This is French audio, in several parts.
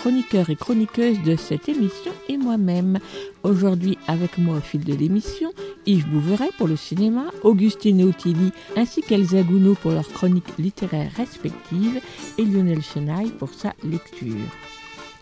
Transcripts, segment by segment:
chroniqueurs et chroniqueuses de cette émission et moi-même. Aujourd'hui, avec moi au fil de l'émission, Yves Bouveret pour le cinéma, Augustine Otili ainsi qu'Elsa Gounod pour leurs chroniques littéraires respectives et Lionel Chenaille pour sa lecture.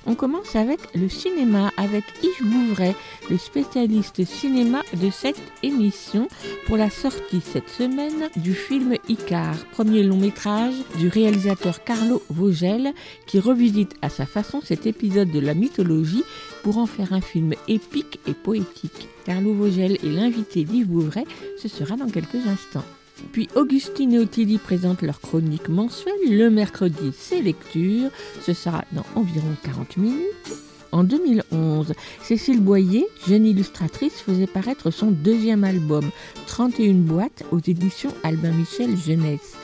On commence avec le cinéma avec Yves Bouveret, le spécialiste cinéma de cette émission pour la sortie cette semaine du film Icar, premier long métrage du réalisateur Carlo Vogel qui revisite à sa façon cet épisode de la mythologie pour en faire un film épique et poétique. Carlo Vogel est l'invité d'Yves Bouveret, ce sera dans quelques instants. Puis Augustine et Ottilie présentent leur chronique mensuelle le mercredi, c'est lecture. Ce sera dans environ 40 minutes. En 2011, Cécile Boyer, jeune illustratrice, faisait paraître son deuxième album, 31 boîtes, aux éditions Albin Michel Jeunesse.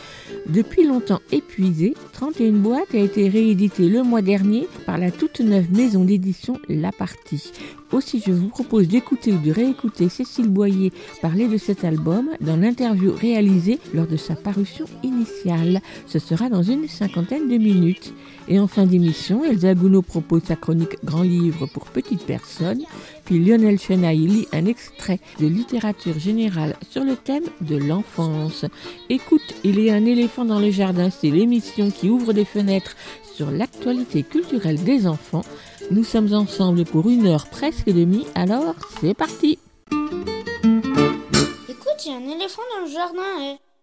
Depuis longtemps épuisé, 31 boîtes a été réédité le mois dernier par la toute neuve maison d'édition La Partie. Aussi, je vous propose d'écouter ou de réécouter Cécile Boyer parler de cet album dans l'interview réalisée lors de sa parution initiale. Ce sera dans une cinquantaine de minutes. Et en fin d'émission, Elsa Gounod propose sa chronique Grand livre pour petites personnes, puis Lionel Chenaille lit un extrait de littérature générale sur le thème de l'enfance. Écoute, il y a un éléphant dans le jardin, c'est l'émission qui ouvre des fenêtres sur l'actualité culturelle des enfants. Nous sommes ensemble pour une heure presque demie, alors c'est parti Écoute, il y a un éléphant dans le jardin. eh.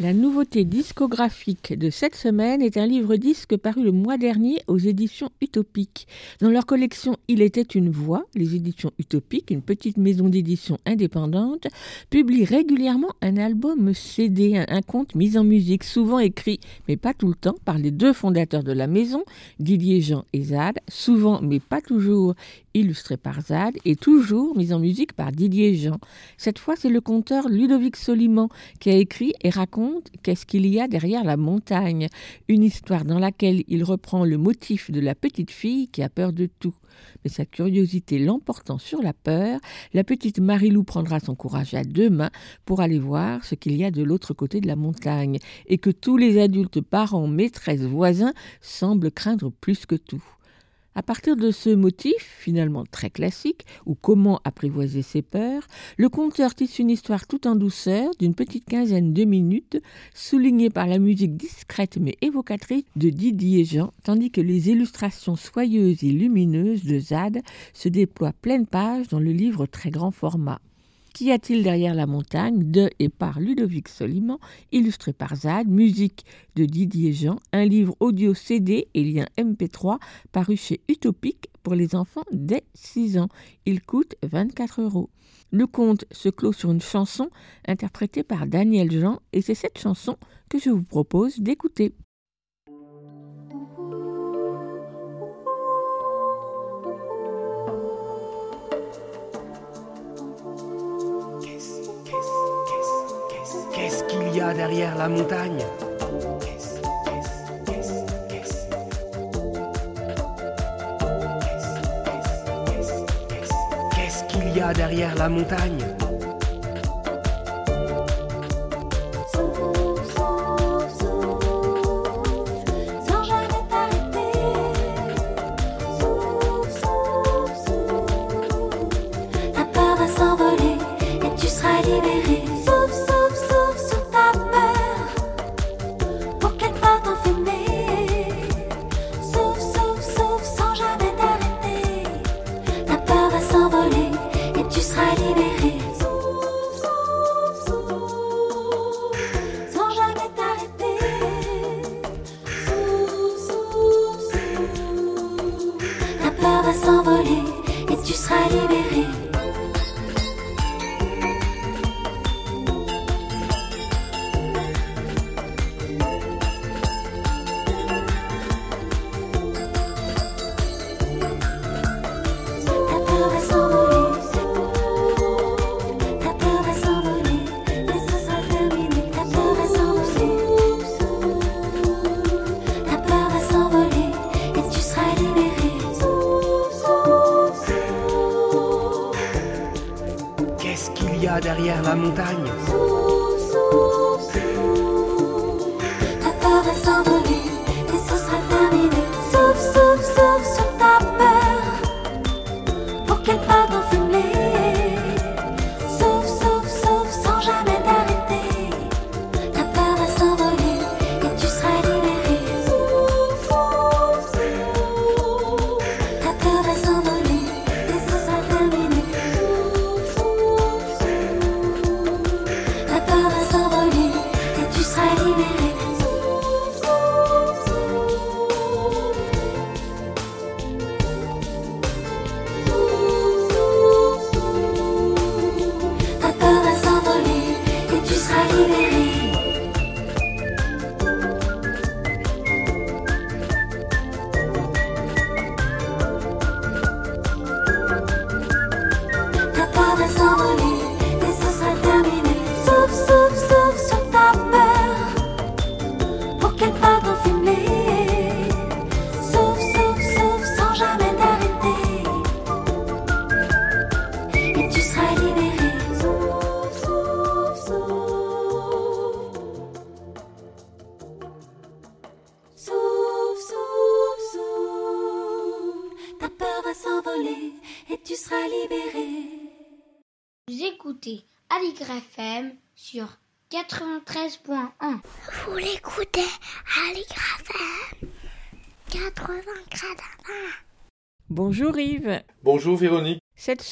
La nouveauté discographique de cette semaine est un livre-disque paru le mois dernier aux éditions Utopiques. Dans leur collection Il était une voix, les éditions Utopiques, une petite maison d'édition indépendante, publient régulièrement un album CD, un, un conte mis en musique, souvent écrit, mais pas tout le temps, par les deux fondateurs de la maison, Didier Jean et Zad, souvent, mais pas toujours, illustré par Zad et toujours mis en musique par Didier Jean. Cette fois, c'est le conteur Ludovic Soliman qui a écrit et raconte Qu'est-ce qu'il y a derrière la montagne Une histoire dans laquelle il reprend le motif de la petite fille qui a peur de tout. Mais sa curiosité l'emportant sur la peur, la petite Marilou prendra son courage à deux mains pour aller voir ce qu'il y a de l'autre côté de la montagne et que tous les adultes, parents, maîtresses, voisins semblent craindre plus que tout. À partir de ce motif, finalement très classique, ou comment apprivoiser ses peurs, le conteur tisse une histoire tout en douceur d'une petite quinzaine de minutes, soulignée par la musique discrète mais évocatrice de Didier Jean, tandis que les illustrations soyeuses et lumineuses de Zad se déploient pleine page dans le livre très grand format. Qu'y a-t-il derrière la montagne de et par Ludovic Soliman, illustré par Zad, musique de Didier Jean, un livre audio CD et lien MP3 paru chez Utopique pour les enfants dès 6 ans. Il coûte 24 euros. Le conte se clôt sur une chanson interprétée par Daniel Jean et c'est cette chanson que je vous propose d'écouter. Derrière la montagne. Qu'est-ce qu'il y a derrière la montagne? A derrière la montagne Souffle, souffle, souffle.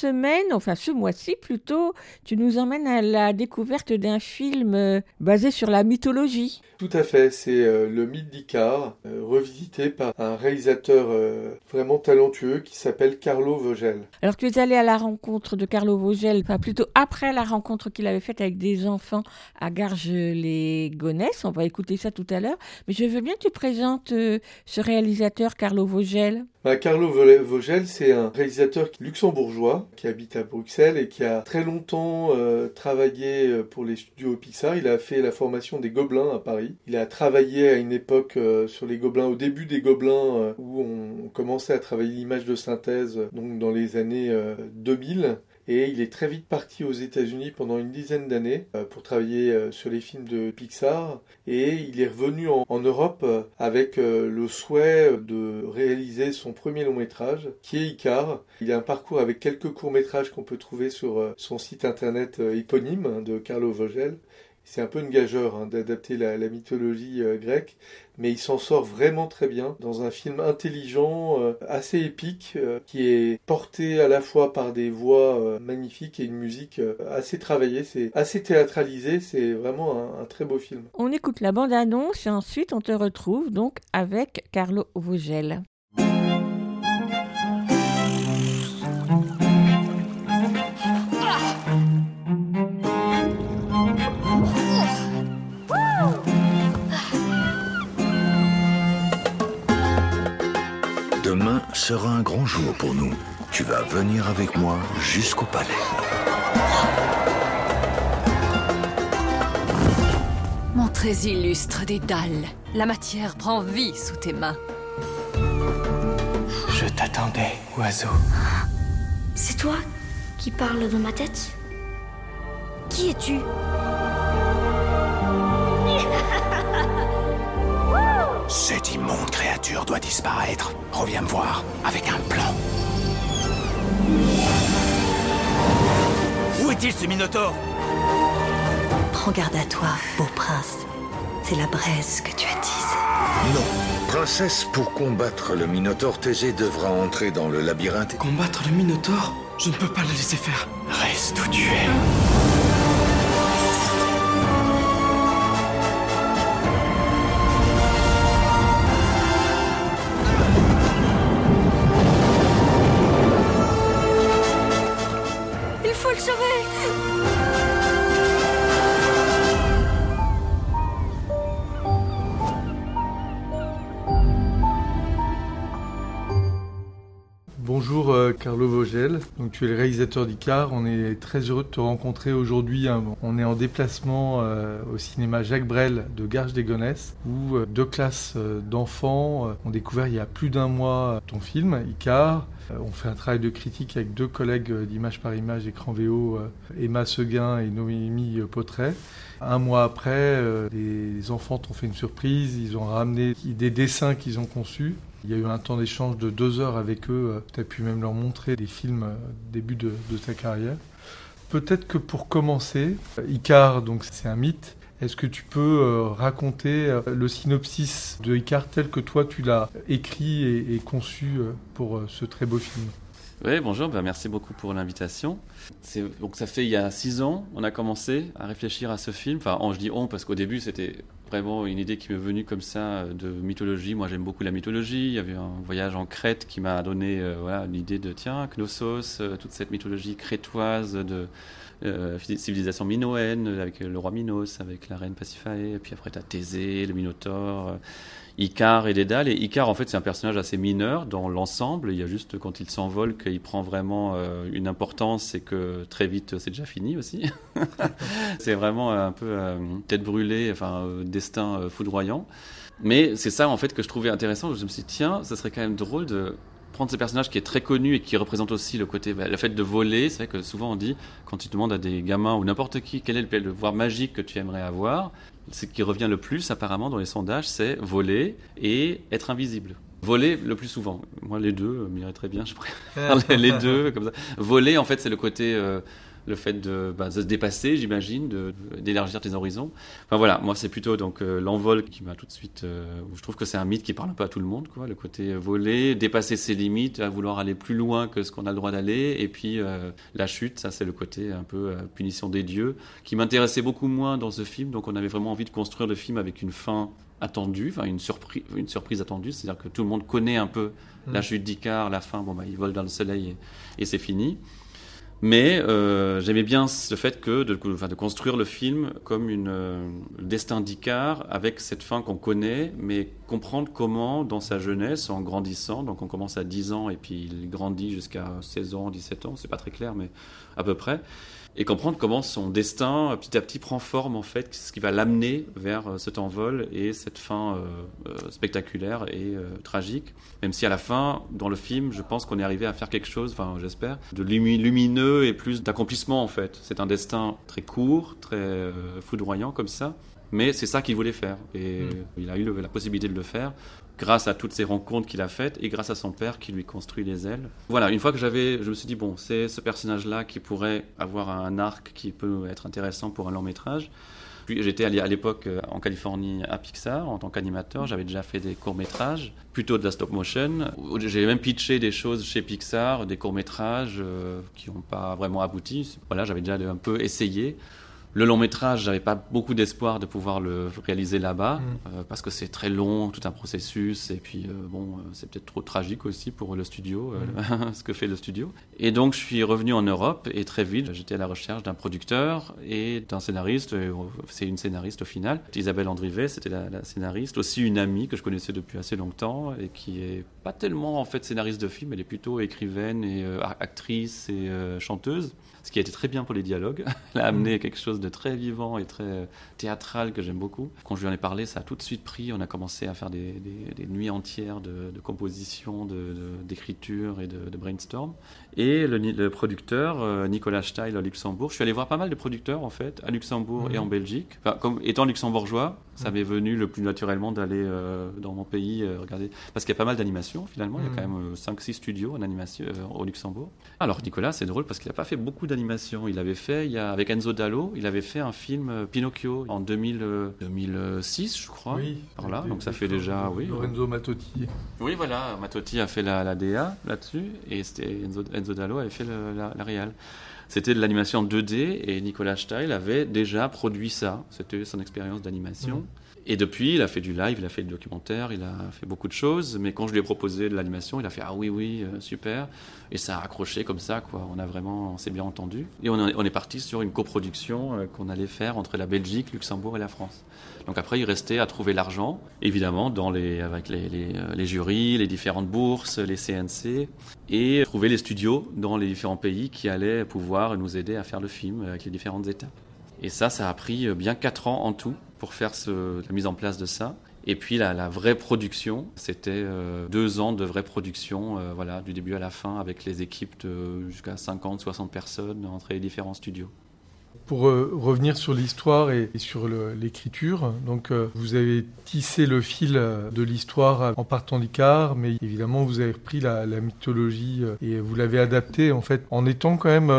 Semaine, enfin ce mois-ci plutôt, tu nous emmènes à la découverte d'un film euh, basé sur la mythologie. Tout à fait, c'est euh, le mythe d'Icare, euh, revisité par un réalisateur euh, vraiment talentueux qui s'appelle Carlo Vogel. Alors tu es allé à la rencontre de Carlo Vogel, enfin plutôt après la rencontre qu'il avait faite avec des enfants à Garges-les-Gonesse. On va écouter ça tout à l'heure. Mais je veux bien que tu présentes euh, ce réalisateur Carlo Vogel. Bah, Carlo Vo- Vogel, c'est un réalisateur luxembourgeois qui habite à Bruxelles et qui a très longtemps travaillé pour les studios Pixar. Il a fait la formation des Gobelins à Paris. Il a travaillé à une époque euh, sur les Gobelins, au début des Gobelins, euh, où on commençait à travailler l'image de synthèse, euh, donc dans les années euh, 2000. Et il est très vite parti aux États-Unis pendant une dizaine d'années euh, pour travailler euh, sur les films de Pixar. Et il est revenu en, Europe euh, avec euh, le souhait de réaliser son premier long métrage, qui est Icar. Il a un parcours avec quelques courts métrages qu'on peut trouver sur euh, son site internet euh, éponyme hein, de Carlo Vogel. C'est un peu une gageure hein, d'adapter la, mythologie euh, grecque, mais il s'en sort vraiment très bien dans un film intelligent, euh, assez épique, euh, qui est porté à la fois par des voix magnifiques et une musique assez travaillée. C'est assez théâtralisé, c'est vraiment un, un très beau film. On écoute la bande-annonce et ensuite on te retrouve donc avec Carlo Vogel. Sera un grand jour pour nous. Tu vas venir avec moi jusqu'au palais. Mon très illustre Dédale, la matière prend vie sous tes mains. Je t'attendais, oiseau. C'est toi qui parles dans ma tête? Qui es-tu? Cette immonde créature doit disparaître. Reviens me voir avec un plan. Où est-il ce Minotaure Prends garde à toi, beau prince. C'est la braise que tu attises. Non. Princesse, pour combattre le Minotaure, Thésée devra entrer dans le labyrinthe. Combattre le Minotaure Je ne peux pas le laisser faire. Reste où tu es. Tu es le réalisateur d'Icar. On est très heureux de te rencontrer aujourd'hui. Hein. On est en déplacement euh, au cinéma Jacques Brel de Garges des Gonesse où euh, deux classes euh, d'enfants ont découvert il y a plus d'un mois ton film Icar. On fait un travail de critique avec deux collègues d'Image par Image, écran VO, Emma Seguin et Noémie Potret. Un mois après, les enfants t'ont fait une surprise, ils ont ramené des dessins qu'ils ont conçus il y a eu un temps d'échange de deux heures avec eux. Tu as pu même leur montrer des films euh, début de, ta carrière. Peut-être que pour commencer, Icar, donc c'est un mythe. Est-ce que tu peux euh, raconter euh, le synopsis de Icar tel que toi tu l'as écrit et, conçu pour ce très beau film? Oui, bonjour, ben merci beaucoup pour l'invitation. Donc ça fait il y a six ans, on a commencé à réfléchir à ce film. Enfin, je dis on parce qu'au début c'était vraiment une idée qui m'est venue comme ça de mythologie. Moi, j'aime beaucoup la mythologie. Il y avait un voyage en Crète qui m'a donné euh, voilà, l'idée de tiens, Knossos, euh, toute cette mythologie crétoise de euh, civilisation minoenne avec le roi Minos, avec la reine Pasiphae. Et puis après, tu as Thésée, le Minotaure. Icar et Dédale. Et Icar, en fait, c'est un personnage assez mineur dans l'ensemble. Il y a juste quand il s'envole qu'il prend vraiment euh, une importance et que très vite, c'est déjà fini aussi. c'est vraiment un peu euh, tête brûlée, enfin, euh, destin foudroyant. Mais c'est ça, en fait, que je trouvais intéressant. Je me suis dit, tiens, ça serait quand même drôle de prendre ce personnage qui est très connu et qui représente aussi le côté, bah, le fait de voler. C'est vrai que souvent on dit, quand tu demandes à des gamins ou n'importe qui quel est le pouvoir magique que tu aimerais avoir, ce qui revient le plus apparemment dans les sondages, c'est voler et être invisible. Voler le plus souvent. Moi, les deux m'irait très bien, je préfère les deux. Comme ça. Voler, en fait, c'est le côté euh, le fait bah, de, se dépasser, j'imagine, d'élargir tes horizons. Enfin voilà, moi c'est plutôt donc euh, l'envol qui m'a tout de suite. Euh, je trouve que c'est un mythe qui parle un peu à tout le monde, quoi. Le côté voler, dépasser ses limites, à vouloir aller plus loin que ce qu'on a le droit d'aller, et puis euh, la chute, ça c'est le côté un peu punition des dieux, qui m'intéressait beaucoup moins dans ce film. Donc on avait vraiment envie de construire le film avec une fin attendue, enfin une surprise, une surprise attendue, c'est-à-dire que tout le monde connaît un peu la mm. chute d'Icar, la fin. Bon bah il vole dans le soleil et c'est fini. Mais euh, j'aimais bien le fait que de, de, construire le film comme une euh, le destin d'Icar avec cette fin qu'on connaît, mais comprendre comment dans sa jeunesse, en grandissant, donc on commence à 10 ans et puis il grandit jusqu'à 16 ans, 17 ans, c'est pas très clair, mais à peu près et comprendre comment son destin petit à petit prend forme en fait, ce qui va l'amener vers euh, cet envol et cette fin euh, euh, spectaculaire et tragique. Même si à la fin, dans le film, je pense qu'on est arrivé à faire quelque chose, enfin j'espère, de lumineux et plus d'accomplissement en fait. C'est un destin très court, très foudroyant comme ça, mais c'est ça qu'il voulait faire et mm. il a eu la possibilité de le faire grâce à toutes ces rencontres qu'il a faites et grâce à son père qui lui construit les ailes. Voilà, une fois que j'avais, je me suis dit, bon, c'est ce personnage-là qui pourrait avoir un arc qui peut être intéressant pour un long métrage. Puis j'étais à l'époque euh, en Californie à Pixar en tant qu'animateur. J'avais déjà fait des courts-métrages, plutôt de la stop-motion. J'ai même pitché des choses chez Pixar, des courts-métrages euh, qui n'ont pas vraiment abouti. Voilà, j'avais déjà un peu essayé. Le long métrage, j'avais pas beaucoup d'espoir de pouvoir le réaliser là-bas mm. euh, parce que c'est très long, tout un processus et puis euh, bon, euh, c'est peut-être trop tragique aussi pour le studio, mm. ce que fait le studio. Et donc je suis revenu en Europe et très vite, j'étais à la recherche d'un producteur et d'un scénariste. C'est une scénariste au final, Isabelle Andrivet, c'était la, la, scénariste, aussi une amie que je connaissais depuis assez longtemps et qui est pas tellement en fait scénariste de film, elle est plutôt écrivaine et actrice et chanteuse ce qui a été très bien pour les dialogues. Elle a amené quelque chose de très vivant et très théâtral que j'aime beaucoup. Quand je lui en ai parlé, ça a tout de suite pris. On a commencé à faire des, nuits entières de, composition, d'écriture et de, brainstorm. Et le, producteur, euh, Nicolas Steil à Luxembourg, je suis allé voir pas mal de producteurs en fait, à Luxembourg et en Belgique. comme étant luxembourgeois, ça mm. m'est venu le plus naturellement d'aller euh, dans mon pays euh, regarder. Parce qu'il y a pas mal d'animations finalement, il y a quand même 5-6 studios en animation au Luxembourg. Alors Nicolas, c'est drôle parce qu'il n'a pas fait beaucoup d'animation. Il avait fait, il y a, avec Enzo Dallo, il avait fait un film euh, Pinocchio en 2000, 2006, euh, je crois. Oui. Par là, donc ça fait déjà, oui. Lorenzo Matotti. Oui, voilà, Matotti a fait la, la DA là-dessus et Enzo, Enzo, Dallo avait fait la, la réal. C'était de l'animation 2D et Nicolas Steil avait déjà produit ça. C'était son expérience d'animation. Et depuis, il a fait du live, il a fait du documentaire, il a fait beaucoup de choses. Mais quand je lui ai proposé de l'animation, il a fait ah oui oui euh, super. Et ça a accroché comme ça quoi. On a vraiment, on s'est bien entendu. Et on, est- parti sur une coproduction euh, qu'on allait faire entre la Belgique, Luxembourg et la France. Donc après, il restait à trouver l'argent, évidemment, avec les, euh, les jurys, les différentes bourses, les CNC, et trouver les studios dans les différents pays qui allaient pouvoir nous aider à faire le film avec les différentes étapes. Et ça, ça a pris bien 4 ans en tout pour faire la mise en place de ça. Et puis la, vraie production, c'était euh, deux ans de vraie production, euh, voilà, du début à la fin, avec les équipes de jusqu'à 50, 60 personnes entre les différents studios. Pour euh, revenir sur l'histoire et, sur l'écriture, donc vous avez tissé le fil de l'histoire en partant d'Icare, mais évidemment vous avez repris la, la mythologie et vous l'avez adaptée en fait en étant quand même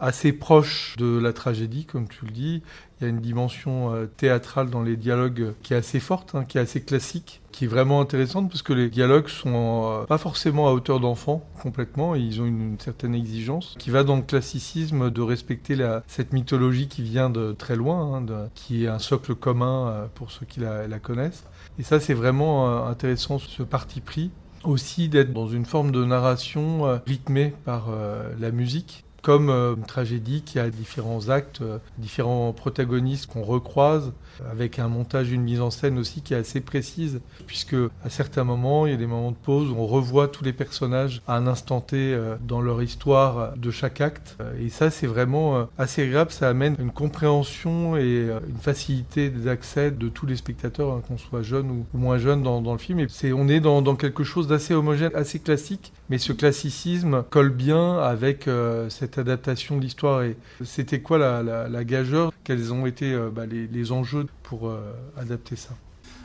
assez proche de la tragédie, comme tu le dis. Il y a une dimension euh, théâtrale dans les dialogues euh, qui est assez forte, hein, qui est assez classique, qui est vraiment intéressante parce que les dialogues sont euh, pas forcément à hauteur d'enfant complètement, ils ont une, certaine exigence qui va dans le classicisme de respecter cette mythologie qui vient de très loin, hein, qui est un socle commun pour ceux qui la, connaissent. Et ça, c'est vraiment intéressant ce parti pris aussi d'être dans une forme de narration rythmée par la musique comme euh, une tragédie qui a différents actes, euh, différents protagonistes qu'on recroise, avec un montage, une mise en scène aussi qui est assez précise, puisque à certains moments, il y a des moments de pause où on revoit tous les personnages à un instant T euh, dans leur histoire de chaque acte. Euh, Et ça, c'est vraiment euh, assez agréable, ça amène une compréhension et une facilité d'accès de tous les spectateurs, hein, qu'on soit jeune ou, moins jeune dans, le film. C'est, on est dans, quelque chose d'assez homogène, assez classique, mais ce classicisme colle bien avec cette adaptation de l'histoire. Et c'était quoi la, la, gageure? Quels ont été bah, les enjeux pour euh, adapter ça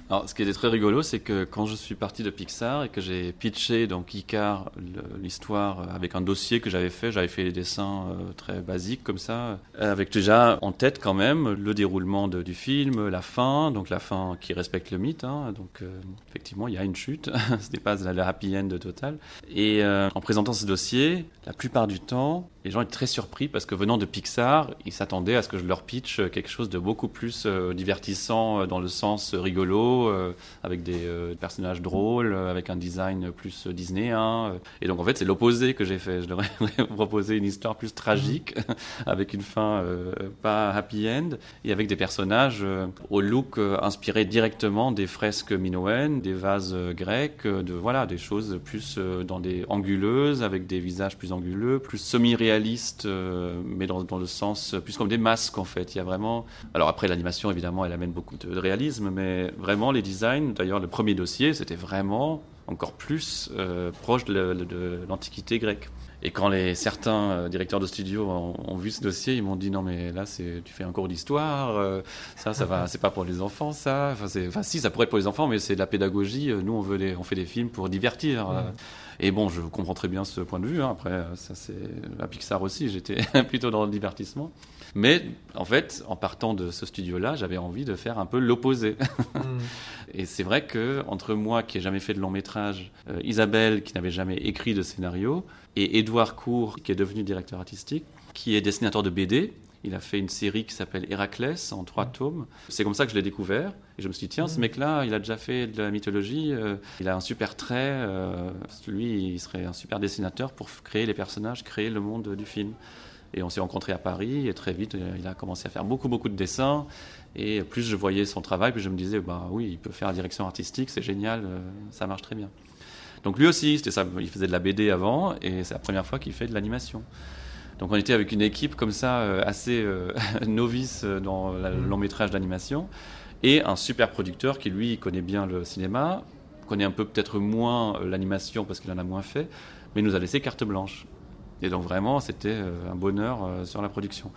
Alors, ce qui était très rigolo, c'est que quand je suis parti de Pixar et que j'ai pitché donc Icar l'histoire avec un dossier que j'avais fait, j'avais fait les dessins euh, très basiques comme ça, euh, avec déjà en tête quand même le déroulement du film, la fin, donc la fin qui respecte le mythe. hein. donc euh, effectivement, il y a une chute, ce n'est pas la, happy end totale. Et euh, en présentant ce dossier, la plupart du temps, les gens étaient très surpris parce que venant de Pixar, ils s'attendaient à ce que je leur pitch quelque chose de beaucoup plus euh, divertissant euh, dans le sens rigolo, euh, avec des personnages drôles, avec un design plus disneyen. euh. Et donc en fait, c'est l'opposé que j'ai fait. Je leur ai proposé une histoire plus tragique, avec une fin pas happy end, et avec des personnages au look inspiré directement des fresques minoennes, des vases grecs, de voilà, des choses plus dans des anguleuses, avec des visages plus anguleux, plus semi-réalistes, euh, mais dans, le sens euh, plus comme des masques en fait. Il y a vraiment. Alors après l'animation évidemment, elle amène beaucoup de, réalisme, mais vraiment les designs. D'ailleurs, le premier dossier, c'était vraiment encore plus euh, proche de, l'antiquité grecque. Et quand les certains directeurs de studio ont, vu ce dossier, ils m'ont dit non mais là c'est tu fais un cours d'histoire, ça ça va, c'est pas pour les enfants ça. Enfin, si ça pourrait être pour les enfants, mais c'est de la pédagogie. Nous on veut on fait des films pour divertir. euh. Et bon, je comprends très bien ce point de vue. hein. Après, euh, ça c'est à Pixar aussi. J'étais plutôt dans le divertissement. Mais en fait, en partant de ce studio-là, j'avais envie de faire un peu l'opposé. Et c'est vrai que entre moi qui ai jamais fait de long métrage, euh, Isabelle qui n'avait jamais écrit de scénario, et Édouard Cour qui est devenu directeur artistique, qui est dessinateur de BD. Il a fait une série qui s'appelle Héraclès en trois tomes. C'est comme ça que je l'ai découvert. Et je me suis dit, tiens, ce mec-là, il a déjà fait de la mythologie, euh, il a un super trait. euh, lui, il serait un super dessinateur pour créer les personnages, créer le monde du film. Et on s'est rencontrés à Paris et très vite, euh, il a commencé à faire beaucoup, beaucoup de dessins. Et plus je voyais son travail, plus je me disais, bah oui, il peut faire la direction artistique, c'est génial, euh, ça marche très bien. Donc lui aussi, c'était ça, il faisait de la BD avant et c'est la première fois qu'il fait de l'animation. Donc on était avec une équipe comme ça, assez euh, novice dans le long métrage d'animation, et un super producteur qui lui connaît bien le cinéma, connaît un peu peut-être moins euh, l'animation parce qu'il en a moins fait, mais nous a laissé carte blanche. Et donc vraiment, c'était euh, un bonheur euh, sur la production.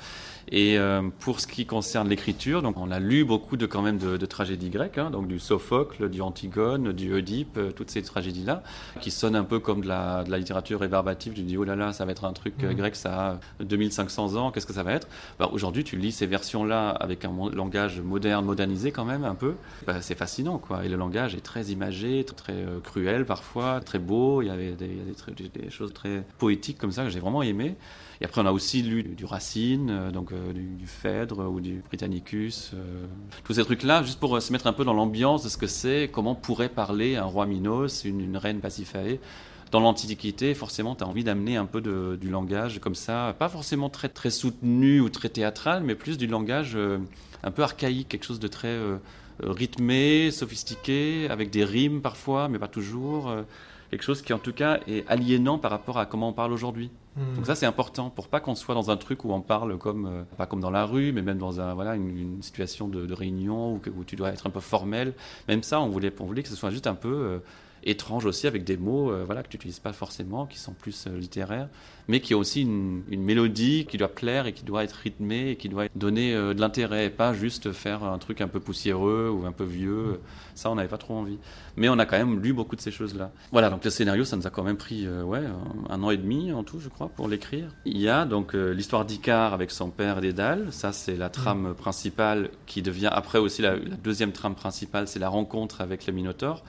Et euh, pour ce qui concerne l'écriture, donc on a lu beaucoup de quand même de, de tragédies grecques, hein, donc du Sophocle, du Antigone, du Oedipe, euh, toutes ces tragédies-là, qui sonnent un peu comme de la, de la littérature rébarbative. Tu dis oh là là, ça va être un truc euh, Mhm. grec, ça a 2500 ans, qu'est-ce que ça va être? Bah, Aujourd'hui, tu lis ces versions-là avec un langage moderne, modernisé quand même un peu. Bah, c'est fascinant, quoi. Et le langage est très imagé, très, très, cruel parfois, très beau. Il y avait des, il y a des, très- des- des choses très poétiques comme ça que j'ai vraiment aimé. Et après, on a aussi lu du Racine, euh, donc euh, du, Phèdre ou du Britannicus, euh, tous ces trucs-là, juste pour se mettre un peu dans l'ambiance de ce que c'est, comment pourrait parler un roi Minos, une, reine Pasiphae. Dans l'Antiquité, forcément, tu as envie d'amener un peu du langage comme ça, pas forcément très, très soutenu ou très théâtral, mais plus du langage un peu archaïque, quelque chose de très rythmé, sophistiqué, avec des rimes parfois, mais pas toujours quelque chose qui en tout cas est aliénant par rapport à comment on parle aujourd'hui. Hmm. Donc ça c'est important pour pas qu'on soit dans un truc où on parle comme euh, pas comme dans la rue, mais même dans un voilà une, situation de, réunion où, où, tu dois être un peu formel. Même ça on voulait on voulait que ce soit juste un peu euh, étrange aussi avec des mots euh, voilà que tu n'utilises pas forcément, qui sont plus littéraires mais qui a aussi une, mélodie qui doit plaire et qui doit être rythmée et qui doit donner euh, de l'intérêt, pas juste faire un truc un peu poussiéreux ou un peu vieux. Ça, on n'avait pas trop envie. Mais on a quand même lu beaucoup de ces choses-là. Voilà, donc le scénario, ça nous a quand même pris euh, ouais, un, an et demi en tout, je crois, pour l'écrire. Il y a donc euh, l'histoire d'Icar avec son père Dédale. Ça, c'est la trame principale qui devient après aussi la, la deuxième trame principale, c'est la rencontre avec le Minotaure.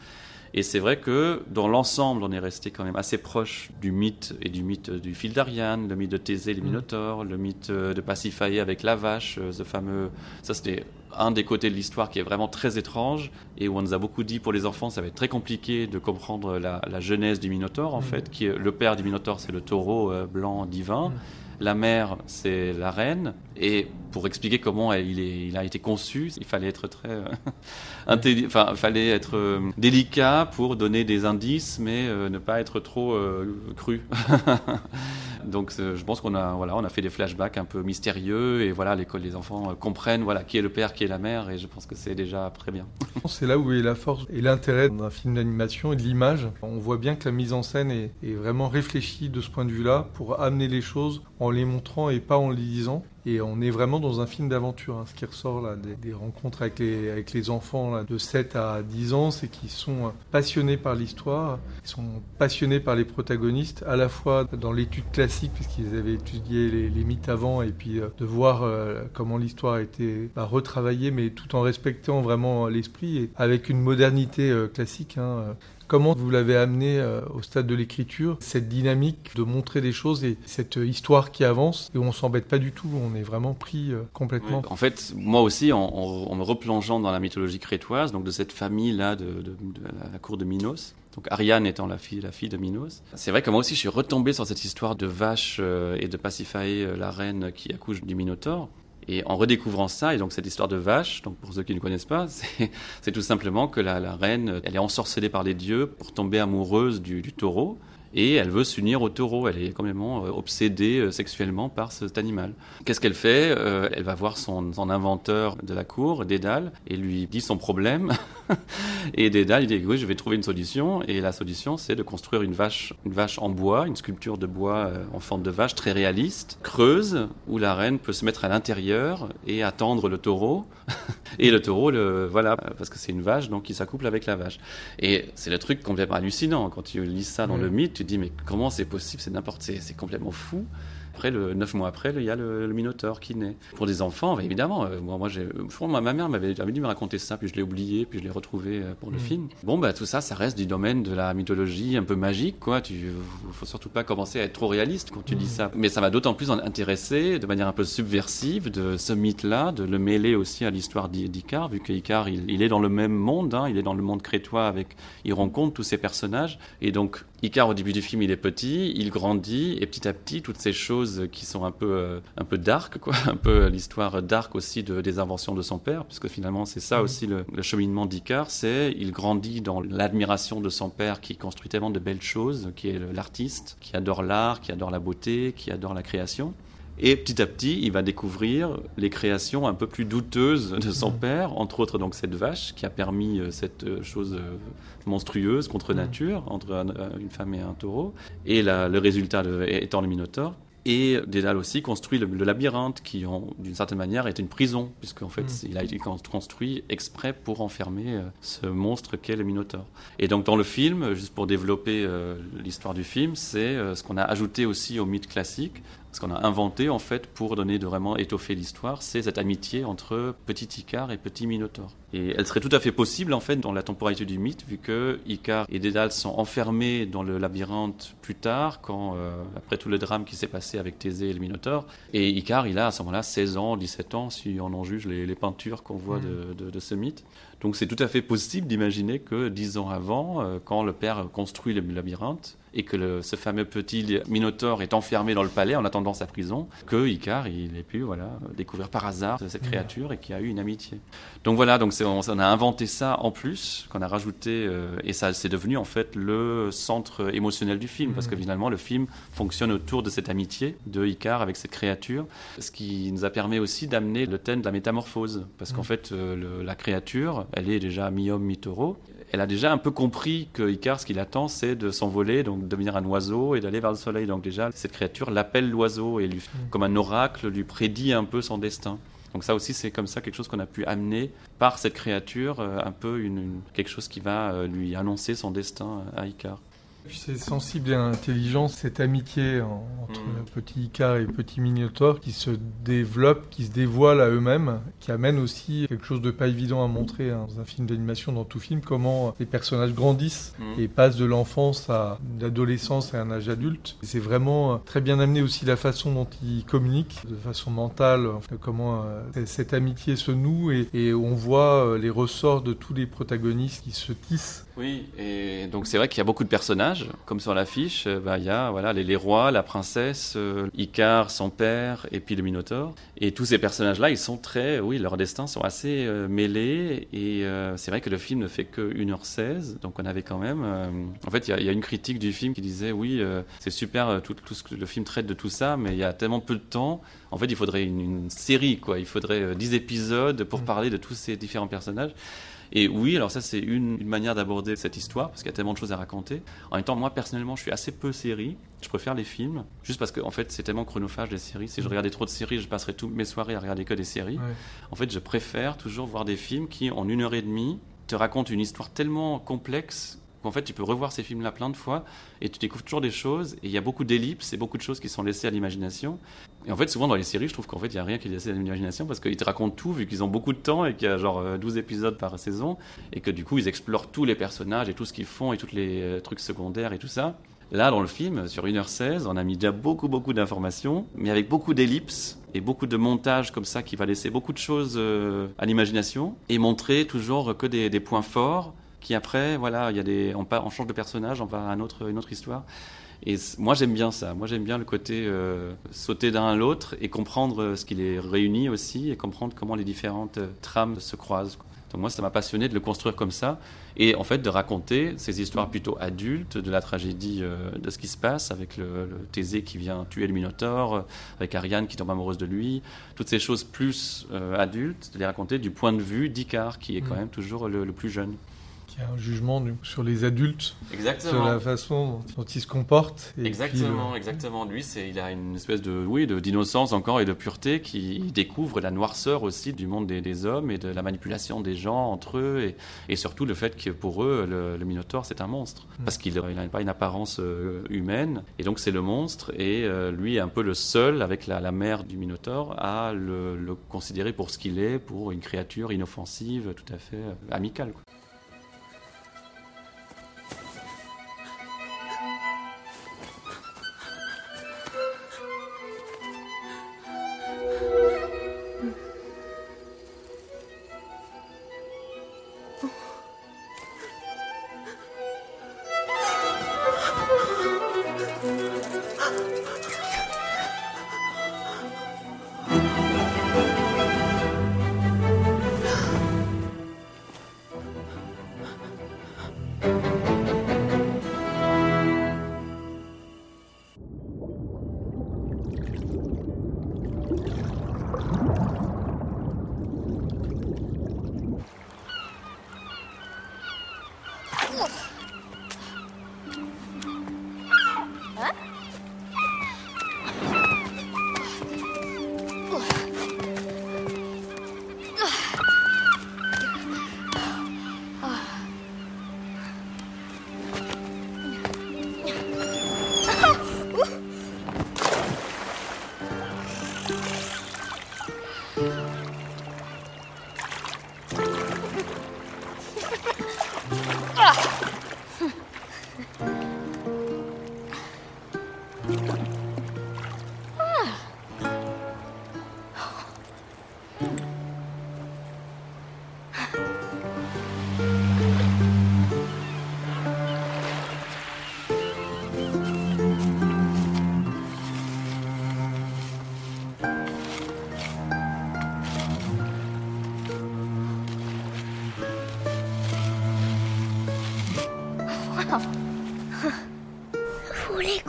Et c'est vrai que dans l'ensemble, on est resté quand même assez proche du mythe et du mythe du fil d'Ariane, le mythe de Thésée, les mm. Minotaures, le mythe de Pasiphae avec la vache, euh, ce fameux. Ça, c'était un des côtés de l'histoire qui est vraiment très étrange et où on nous a beaucoup dit pour les enfants, ça va être très compliqué de comprendre la, genèse du Minotaure en mm. fait. Qui est, le père du Minotaure, c'est le taureau euh, blanc divin. Mm. La mère, c'est la reine. Et pour expliquer comment il, a été conçu, il fallait être très, euh, enfin, fallait être euh, délicat pour donner des indices, mais euh, ne pas être trop cru. Donc, je pense qu'on a, voilà, on a fait des flashbacks un peu mystérieux, et voilà, les enfants comprennent, voilà, qui est le père, qui est la mère, et je pense que c'est déjà très bien. c'est là où est la force et l'intérêt d'un film d'animation et de l'image. On voit bien que la mise en scène est, est vraiment réfléchie de ce point de vue-là pour amener les choses en les montrant et pas en les disant. Et on est vraiment dans un film d'aventure. Hein. Ce qui ressort là, des, rencontres avec les, enfants de 7 à 10 ans, c'est qu'ils sont passionnés par l'histoire, ils sont passionnés par les protagonistes, à la fois dans l'étude classique, puisqu'ils avaient étudié les, mythes avant, et puis euh, de voir euh, comment l'histoire a été bah, retravaillée, mais tout en respectant vraiment l'esprit, et avec une modernité euh, classique. Hein. Comment vous l'avez amené euh, au stade de l'écriture, cette dynamique de montrer des choses et cette histoire qui avance et où on s'embête pas du tout, on est vraiment pris euh, complètement. en fait, moi aussi, en, me replongeant dans la mythologie crétoise, donc de cette famille-là de, la cour de Minos, donc Ariane étant la fille, la fille de Minos. C'est vrai que moi aussi je suis retombé sur cette histoire de vache euh, et de Pasiphae, la reine qui accouche du Minotaure. Et en redécouvrant ça, et donc cette histoire de vache, donc pour ceux qui ne connaissent pas, c'est tout simplement que la, reine, elle est ensorcelée par les dieux pour tomber amoureuse du taureau et elle veut s'unir au taureau. Elle est complètement euh, obsédée euh, sexuellement par cet animal. Qu'est-ce qu'elle fait euh, Elle va voir son, inventeur de la cour, Dédale, et lui dit son problème. et Dédale, il dit oui, je vais trouver une solution. Et la solution, c'est de construire une vache, une vache en bois, une sculpture de bois en forme de vache très réaliste, creuse, où la reine peut se mettre à l'intérieur et attendre le taureau. et le taureau, le, voilà, parce que c'est une vache, donc il s'accouple avec la vache. Et c'est le truc complètement hallucinant quand tu lis ça dans le mythe dis, mais comment c'est possible? C'est n'importe, c'est complètement fou. Après, le, neuf mois après, il y a le, Minotaure qui naît. Pour des enfants, bah, évidemment, euh, moi, moi, ma mère m'avait dit me raconter ça, puis je l'ai oublié, puis je l'ai retrouvé euh, pour le mm. film. Bon, bah, tout ça, ça reste du domaine de la mythologie un peu magique, quoi. Tu faut surtout pas commencer à être trop réaliste quand tu dis mm. ça. Mais ça m'a d'autant plus intéressé, de manière un peu subversive, de ce mythe-là, de le mêler aussi à l'histoire d'Icar, vu qu'Icar, il, il est dans le même monde, hein, il est dans le monde crétois avec, il rencontre tous ces personnages, et donc Icar, au début du film, il est petit, il grandit, et petit à petit, toutes ces choses qui sont un peu, euh, un peu dark, quoi, un peu l'histoire dark aussi de, des inventions de son père, puisque finalement, c'est ça mhm. aussi le, cheminement d'Icar, c'est il grandit dans l'admiration de son père qui construit tellement de belles choses, qui est l'artiste, qui adore l'art, qui adore la beauté, qui adore la création. Et petit à petit, il va découvrir les créations un peu plus douteuses de son mhm. père, entre autres donc cette vache qui a permis euh, cette euh, chose euh, monstrueuse contre mhm. nature, entre une femme et un taureau, et le résultat étant le Minotaure. Et Dédale aussi construit le, labyrinthe qui, d'une certaine manière, est une prison, puisqu'en fait, mm. il a été construit exprès pour enfermer ce monstre qu'est le Minotaure. Et donc, dans le film, juste pour développer euh, l'histoire du film, c'est euh, ce qu'on a ajouté aussi au mythe classique, ce qu'on a inventé en fait pour donner de vraiment étoffer l'histoire, c'est cette amitié entre petit Icar et petit Minotaure. Et elle serait tout à fait possible en fait dans la temporalité du mythe, vu que Icar et Dédale sont enfermés dans le labyrinthe plus tard, quand euh, après tout le drame qui s'est passé avec Thésée et le Minotaure. Et Icar, il a à ce moment-là 16 ans, 17 ans, si on en juge les, peintures qu'on voit mm. de, de, ce mythe. Donc c'est tout à fait possible d'imaginer que dix ans avant, euh, quand le père construit le labyrinthe, et que ce fameux petit Minotaure est enfermé dans le palais en attendant sa prison, que Icar il ait pu voilà découvrir par hasard cette créature et qu'il y a eu une amitié. Donc voilà, donc on, on, a inventé ça en plus, qu'on a rajouté euh, et ça c'est devenu en fait le centre émotionnel du film parce que finalement le film fonctionne autour de cette amitié de Icar avec cette créature, ce qui nous a permis aussi d'amener le thème de la métamorphose parce qu'en fait euh, la créature, elle est déjà mi-homme mi-taureau elle a déjà un peu compris que Icar, ce qu'il attend, c'est de s'envoler, donc devenir un oiseau et d'aller vers le soleil. Donc déjà, cette créature l'appelle l'oiseau et lui, mm. comme un oracle, lui prédit un peu son destin. Donc ça aussi, c'est comme ça quelque chose qu'on a pu amener par cette créature, euh, un peu une, quelque chose qui va euh, lui annoncer son destin à Icar. C'est sensible et intelligent, cette amitié entre mm. petit Icar et petit Minotaure qui se développe, qui se dévoile à eux-mêmes, qui amène aussi quelque chose de pas évident à montrer dans un film d'animation, dans tout film, comment les personnages grandissent mm. et passent de l'enfance à l'adolescence et à un âge adulte. C'est vraiment très bien amené aussi la façon dont ils communiquent, de façon mentale, comment euh, cette amitié se noue et, et on voit euh, les ressorts de tous les protagonistes qui se tissent oui, et donc c'est vrai qu'il y a beaucoup de personnages, comme sur l'affiche. Euh, bah, il y a voilà, les, rois, la princesse, euh, Icar, son père, et puis le Minotaure. Et tous ces personnages-là, ils sont très, oui, leurs destins sont assez euh, mêlés. Et c'est vrai que le film ne fait que 1h16, donc on avait quand même. en fait, il y, a une critique du film qui disait oui, c'est super, tout, tout, ce que le film traite de tout ça, mais il y a tellement peu de temps. En fait, il faudrait une, une série, quoi. Il faudrait 10 épisodes pour mm. parler de tous ces différents personnages. Et oui, alors ça c'est une, manière d'aborder cette histoire, parce qu'il y a tellement de choses à raconter. En même temps, moi personnellement, je suis assez peu série. Je préfère les films, juste parce que en fait, c'est tellement chronophage les séries. Si je mm. regardais trop de séries, je passerais toutes mes soirées à regarder que des séries. En fait, je préfère toujours voir des films qui, en une heure et demie, te racontent une histoire tellement complexe en fait tu peux revoir ces films-là plein de fois et tu découvres toujours des choses et il y a beaucoup d'ellipses et beaucoup de choses qui sont laissées à l'imagination. Et en fait, souvent dans les séries, je trouve qu'en fait, il n'y a rien qui est laissé à l'imagination parce qu'ils te racontent tout vu qu'ils ont beaucoup de temps et qu'il y a genre 12 euh, épisodes par saison et que du coup, ils explorent tous les personnages et tout ce qu'ils font et tous les euh, trucs secondaires et tout ça. Là, dans le film, sur 1h16, on a mis déjà beaucoup, beaucoup d'informations, mais avec beaucoup d'ellipses et beaucoup de montage comme ça qui va laisser beaucoup de choses euh, à l'imagination et montrer toujours que des, des points forts qui après, voilà, il y a des, on, on change de personnage, on va à une autre, une autre histoire. Et moi j'aime bien ça. Moi j'aime bien le côté euh, sauter d'un à l'autre et comprendre euh, ce qui les réunit aussi et comprendre comment les différentes euh, trames se croisent. Donc moi ça m'a passionné de le construire comme ça et en fait de raconter ces histoires plutôt adultes de la tragédie de ce qui se passe avec le, Thésée qui vient tuer le Minotaure, avec Ariane qui tombe amoureuse de lui, toutes ces choses plus adultes, de les raconter du point de vue d'Icare qui est quand mm. même toujours le plus jeune il y a un jugement sur les adultes, exactement. sur la façon dont, ils se comportent. exactement, euh, exactement. Lui, c'est, il a une espèce de, oui, de, d'innocence encore et de pureté qui découvre la noirceur aussi du monde des, hommes et de la manipulation des gens entre eux et, et surtout le fait que pour eux, le, Minotaure, c'est un monstre mm. parce qu'il n'a pas une apparence euh, humaine et donc c'est le monstre et euh, lui est un peu le seul avec la, la mère du Minotaure à le, le considérer pour ce qu'il est, pour une créature inoffensive, tout à fait amicale. Quoi.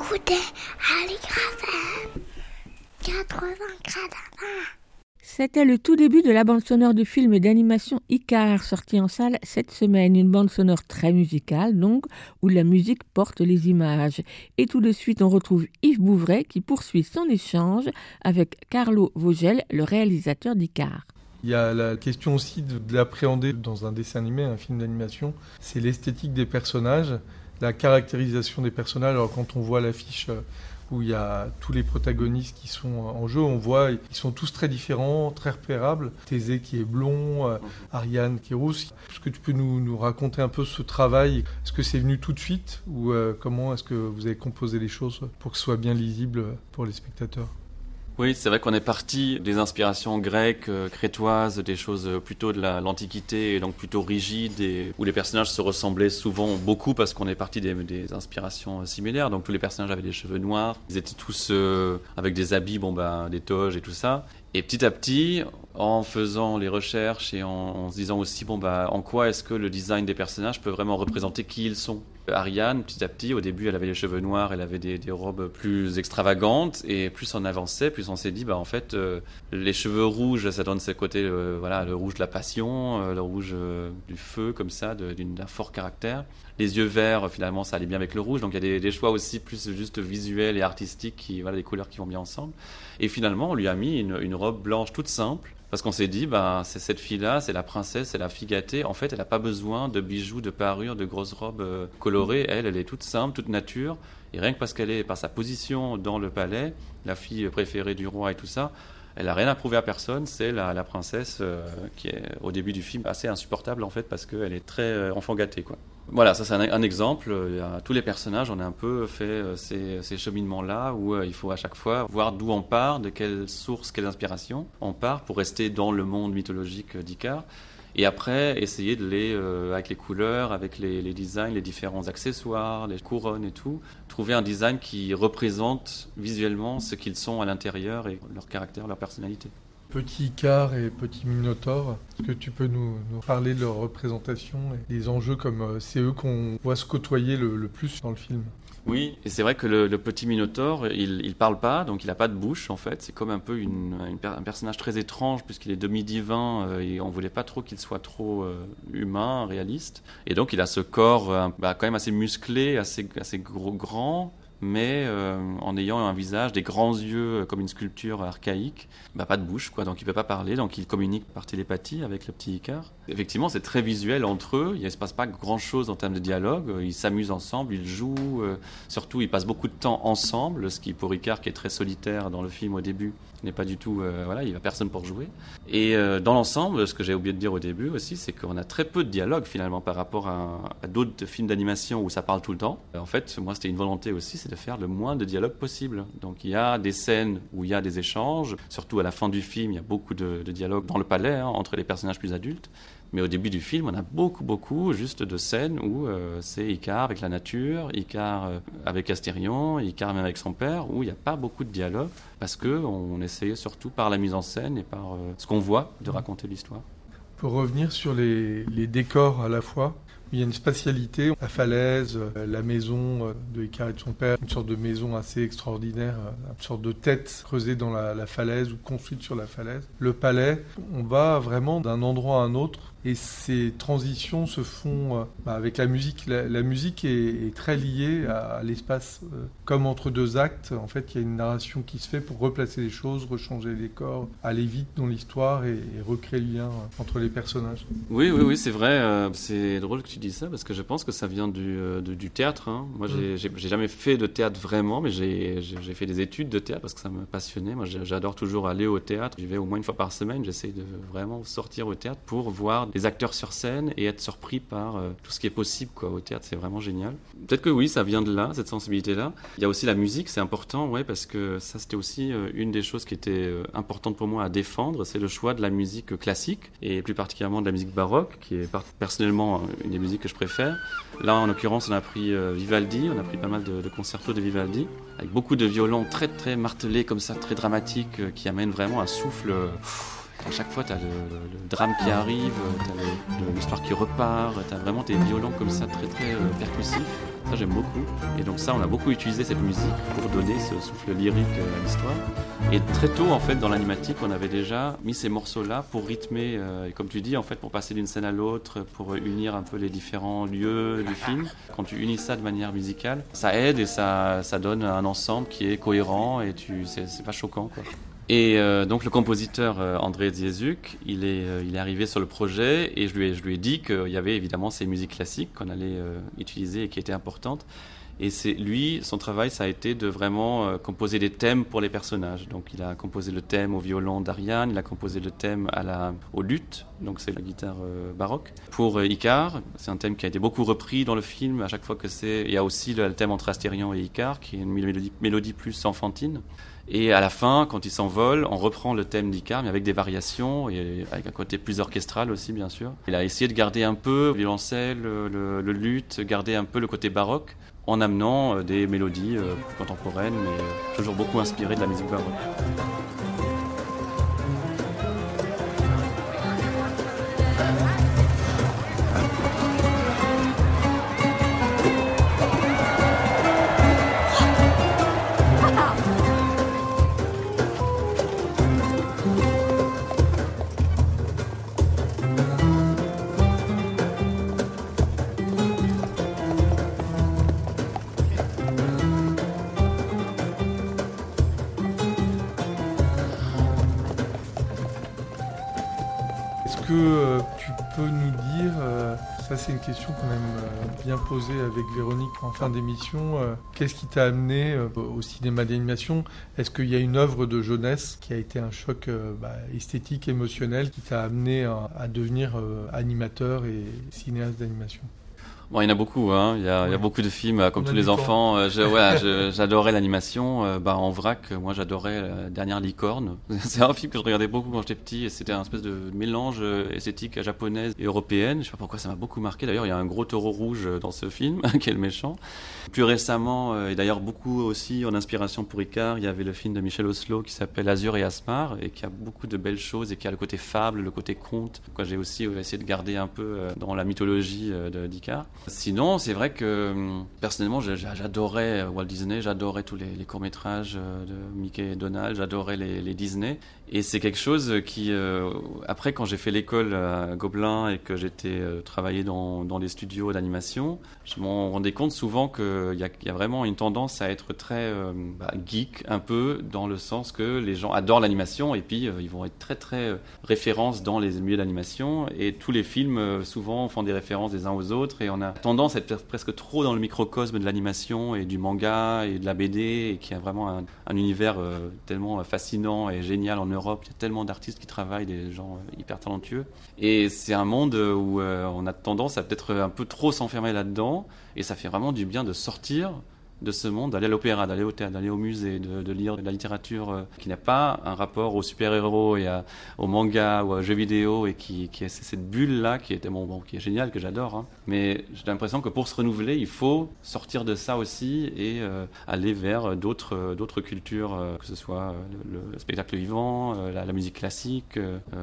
Vous l'écoutez à l'IGRAFM 80 grades à 20. C'était le tout début de la bande sonore du film d'animation Icar, sorti en salle cette semaine. Une bande sonore très musicale, donc, où la musique porte les images. Et tout de suite, on retrouve Yves Bouvray qui poursuit son échange avec Carlo Vogel, le réalisateur d'Icar. Il y a la question aussi de, de l'appréhender dans un dessin animé, un film d'animation. C'est l'esthétique des personnages, la caractérisation des personnages. Alors quand on voit l'affiche euh, où il y a tous les protagonistes qui sont en jeu, on voit ils sont tous très différents, très repérables. Thésée qui est blond, euh, Ariane qui est rousse. Est-ce que tu peux nous, nous raconter un peu ce travail? Est-ce que c'est venu tout de suite? Ou euh, comment est-ce que vous avez composé les choses pour que ce soit bien lisible pour les spectateurs? Oui, c'est vrai qu'on est parti des inspirations grecques, euh, crétoises, des choses plutôt de la- l'Antiquité, et donc plutôt rigides, où les personnages se ressemblaient souvent beaucoup parce qu'on est parti des, des inspirations euh, similaires. Donc tous les personnages avaient des cheveux noirs, ils étaient tous euh, avec des habits, bon ben des toges et tout ça. Et petit à petit, en faisant les recherches et en, en se disant aussi, bon bah en quoi est-ce que le design des personnages peut vraiment représenter qui ils sont? Ariane, petit à petit, au début, elle avait les cheveux noirs, elle avait des, des robes plus extravagantes, et plus on avançait, plus on s'est dit, bah en fait, euh, les cheveux rouges, ça donne ce côté, euh, voilà, le rouge de la passion, euh, le rouge euh, du feu, comme ça, d'un fort caractère. Les yeux verts, finalement, ça allait bien avec le rouge, donc il y a des, des choix aussi plus juste visuels et artistiques, qui, voilà, des couleurs qui vont bien ensemble. Et finalement, on lui a mis une, une robe blanche toute simple, parce qu'on s'est dit, bah, c'est cette fille-là, c'est la princesse, c'est la fille gâtée. En fait, elle n'a pas besoin de bijoux, de parures, de grosses robes euh, colorées. Elle, elle est toute simple, toute nature. Et rien que parce qu'elle est, par sa position dans le palais, la fille préférée du roi et tout ça, elle n'a rien à prouver à personne. C'est la, la princesse euh, qui est, au début du film, assez insupportable, en fait, parce qu'elle est très euh, enfant gâté, quoi. Voilà, ça c'est un, exemple. Tous les personnages, on a un peu fait euh, ces, cheminements-là où euh, il faut à chaque fois voir d'où on part, de quelle source, quelle inspiration on part pour rester dans le monde mythologique d'Icar. Et après, essayer de les, euh, avec les couleurs, avec les designs, les différents accessoires, les couronnes et tout, trouver un design qui représente visuellement ce qu'ils sont à l'intérieur et leur caractère, leur personnalité. Petit Icar et Petit Minotaure, est-ce que tu peux nous, parler de leur représentation et des enjeux comme euh, c'est eux qu'on voit se côtoyer le, plus dans le film? Oui, et c'est vrai que le, petit Minotaure, il, il parle pas, donc il a pas de bouche en fait. C'est comme un peu un personnage très étrange puisqu'il est demi-divin euh, et on voulait pas trop qu'il soit trop euh, humain, réaliste. Et donc il a ce corps bah, quand même assez musclé, assez, assez gros, grand, mais euh, en ayant un visage, des grands yeux euh, comme une sculpture archaïque, bah, pas de bouche quoi, donc il peut pas parler, donc il communique par télépathie avec le petit Icar. Effectivement, c'est très visuel entre eux, il ne se passe pas grand chose en termes de dialogue, ils s'amusent ensemble, ils jouent, euh, surtout ils passent beaucoup de temps ensemble, ce qui pour Icar qui est très solitaire dans le film au début n'est pas du tout, euh, voilà, il n'y a personne pour jouer. Et euh, dans l'ensemble, ce que j'ai oublié de dire au début aussi, c'est qu'on a très peu de dialogue finalement par rapport à, d'autres films d'animation où ça parle tout le temps. En fait, moi c'était une volonté aussi, c'est de faire le moins de dialogue possible. Donc il y a des scènes où il y a des échanges, surtout à la fin du film, il y a beaucoup de, de dialogue dans le palais hein, entre les personnages plus adultes. Mais au début du film, on a beaucoup, beaucoup juste de scènes où euh, c'est Icar avec la nature, Icar euh, avec Astérion, Icar même avec son père, où il n'y a pas beaucoup de dialogue, parce que on essayait surtout par la mise en scène et par euh, ce qu'on voit de raconter l'histoire. Pour revenir sur les, décors à la fois, il y a une spatialité, la falaise, la maison de Icar et de son père, une sorte de maison assez extraordinaire, une sorte de tête creusée dans la falaise ou construite sur la falaise. Le palais, on va vraiment d'un endroit à un autre et ces transitions se font euh, bah, avec la musique. La, musique est, très liée à, l'espace, euh, comme entre deux actes. En fait, il y a une narration qui se fait pour replacer les choses, rechanger les décors, aller vite dans l'histoire et, recréer le lien entre les personnages. Oui, oui, oui, c'est vrai. Euh, c'est drôle que tu dis ça parce que je pense que ça vient du, du théâtre. Hein. Moi, j'ai jamais fait de théâtre vraiment, mais j'ai fait des études de théâtre parce que ça me passionnait. Moi, j'adore toujours aller au théâtre. J'y vais au moins une fois par semaine. J'essaie de vraiment sortir au théâtre pour voir des acteurs sur scène et être surpris par euh, tout ce qui est possible quoi, au théâtre. C'est vraiment génial. Peut-être que oui, ça vient de là, cette sensibilité-là. Il y a aussi la musique, c'est important, ouais, parce que ça, c'était aussi euh, une des choses qui était euh, importante pour moi à défendre. C'est le choix de la musique classique et plus particulièrement de la musique baroque, qui est personnellement une des musiques que je préfère. Là, en l'occurrence, on a pris Vivaldi, on a pris pas mal de, de concertos de Vivaldi, avec beaucoup de violons très très martelés comme ça, très dramatiques, qui amènent vraiment un souffle. À chaque fois, tu as le, drame qui arrive, tu as l'histoire qui repart, tu as vraiment des violons comme ça très très euh, percussifs. Ça, j'aime beaucoup. Et donc, ça, on a beaucoup utilisé cette musique pour donner ce souffle lyrique à l'histoire. Et très tôt, en fait, dans l'animatique, on avait déjà mis ces morceaux-là pour rythmer, euh, et comme tu dis, en fait, pour passer d'une scène à l'autre, pour unir un peu les différents lieux du film. Quand tu unis ça de manière musicale, ça aide et ça, ça donne un ensemble qui est cohérent et c'est pas choquant, quoi. Et euh, donc le compositeur euh, André Ziezuk, il est, euh, il est arrivé sur le projet et je lui ai, je lui ai dit qu'il y avait évidemment ces musiques classiques qu'on allait utiliser et qui étaient importantes. Et c'est lui, son travail, ça a été de vraiment composer des thèmes pour les personnages. Donc il a composé le thème au violon d'Ariane, il a composé le thème à la, au luth, donc c'est la guitare baroque. Pour Icar, c'est un thème qui a été beaucoup repris dans le film. À chaque fois que c'est, il y a aussi le, thème entre Astérion et Icar, qui est une mélodie plus enfantine. Et à la fin, quand il s'envole, on reprend le thème d'Icar, mais avec des variations et avec un côté plus orchestral aussi, bien sûr. Il a essayé de garder un peu le violoncelle, le, le luth, garder un peu le côté baroque, en amenant euh, des mélodies euh, plus contemporaines, mais euh, toujours beaucoup inspirées de la musique baroque. Question qu'on aime euh, bien poser avec Véronique en fin d'émission. Euh, qu'est-ce qui t'a amené euh, au cinéma d'animation? Est-ce qu'il y a une œuvre de jeunesse qui a été un choc bah, esthétique, émotionnel, qui t'a amené à devenir animateur et cinéaste d'animation? Bon, il y en a beaucoup, hein. il, y a, il y a beaucoup de films, euh, comme tous les enfants. Euh, ouais, j'adorais l'animation. Euh, bah, en vrac, moi j'adorais La Dernière Licorne. C'est un film que je regardais beaucoup quand j'étais petit et c'était un espèce de mélange esthétique japonaise et européenne. Je sais pas pourquoi ça m'a beaucoup marqué. D'ailleurs, il y a un gros taureau rouge dans ce film, qui est le méchant. Plus récemment, et d'ailleurs beaucoup aussi en inspiration pour Icar, il y avait le film de Michel Oslo qui s'appelle Azur et Asmar et qui a beaucoup de belles choses et qui a le côté fable, le côté conte. J'ai aussi essayé de garder un peu dans la mythologie d'Icar. Sinon, c'est vrai que hum, personnellement, j'adorais Walt Disney, j'adorais tous les, courts-métrages euh, de Mickey et Donald, j'adorais les, Disney. Et c'est quelque chose qui, euh, après, quand j'ai fait l'école à Gobelin et que j'étais euh, travaillé dans, dans des studios d'animation, je m'en rendais compte souvent qu'il y, y, a vraiment une tendance à être très bah, geek, un peu, dans le sens que les gens adorent l'animation et puis ils vont être très, très références dans les milieux d'animation. Et tous les films, souvent, font des références des uns aux autres et on a tendance à être presque trop dans le microcosme de l'animation et du manga et de la BD, et qui a vraiment un, univers euh, tellement fascinant et génial en Europe. Il y a tellement d'artistes qui travaillent, des gens euh, hyper talentueux. Et c'est un monde où euh, on a tendance à peut-être un peu trop s'enfermer là-dedans, et ça fait vraiment du bien de sortir de ce monde, d'aller à l'opéra, d'aller au théâtre, d'aller au musée, de, lire de la littérature euh, qui n'a pas un rapport aux super-héros et au manga ou aux jeux vidéo et qui, qui cette bulle-là qui bon, qui est géniale, que j'adore. Hein. Mais j'ai l'impression que pour se renouveler, il faut sortir de ça aussi et euh, aller vers d'autres, d'autres cultures, euh, que ce soit le, spectacle vivant, la, musique classique,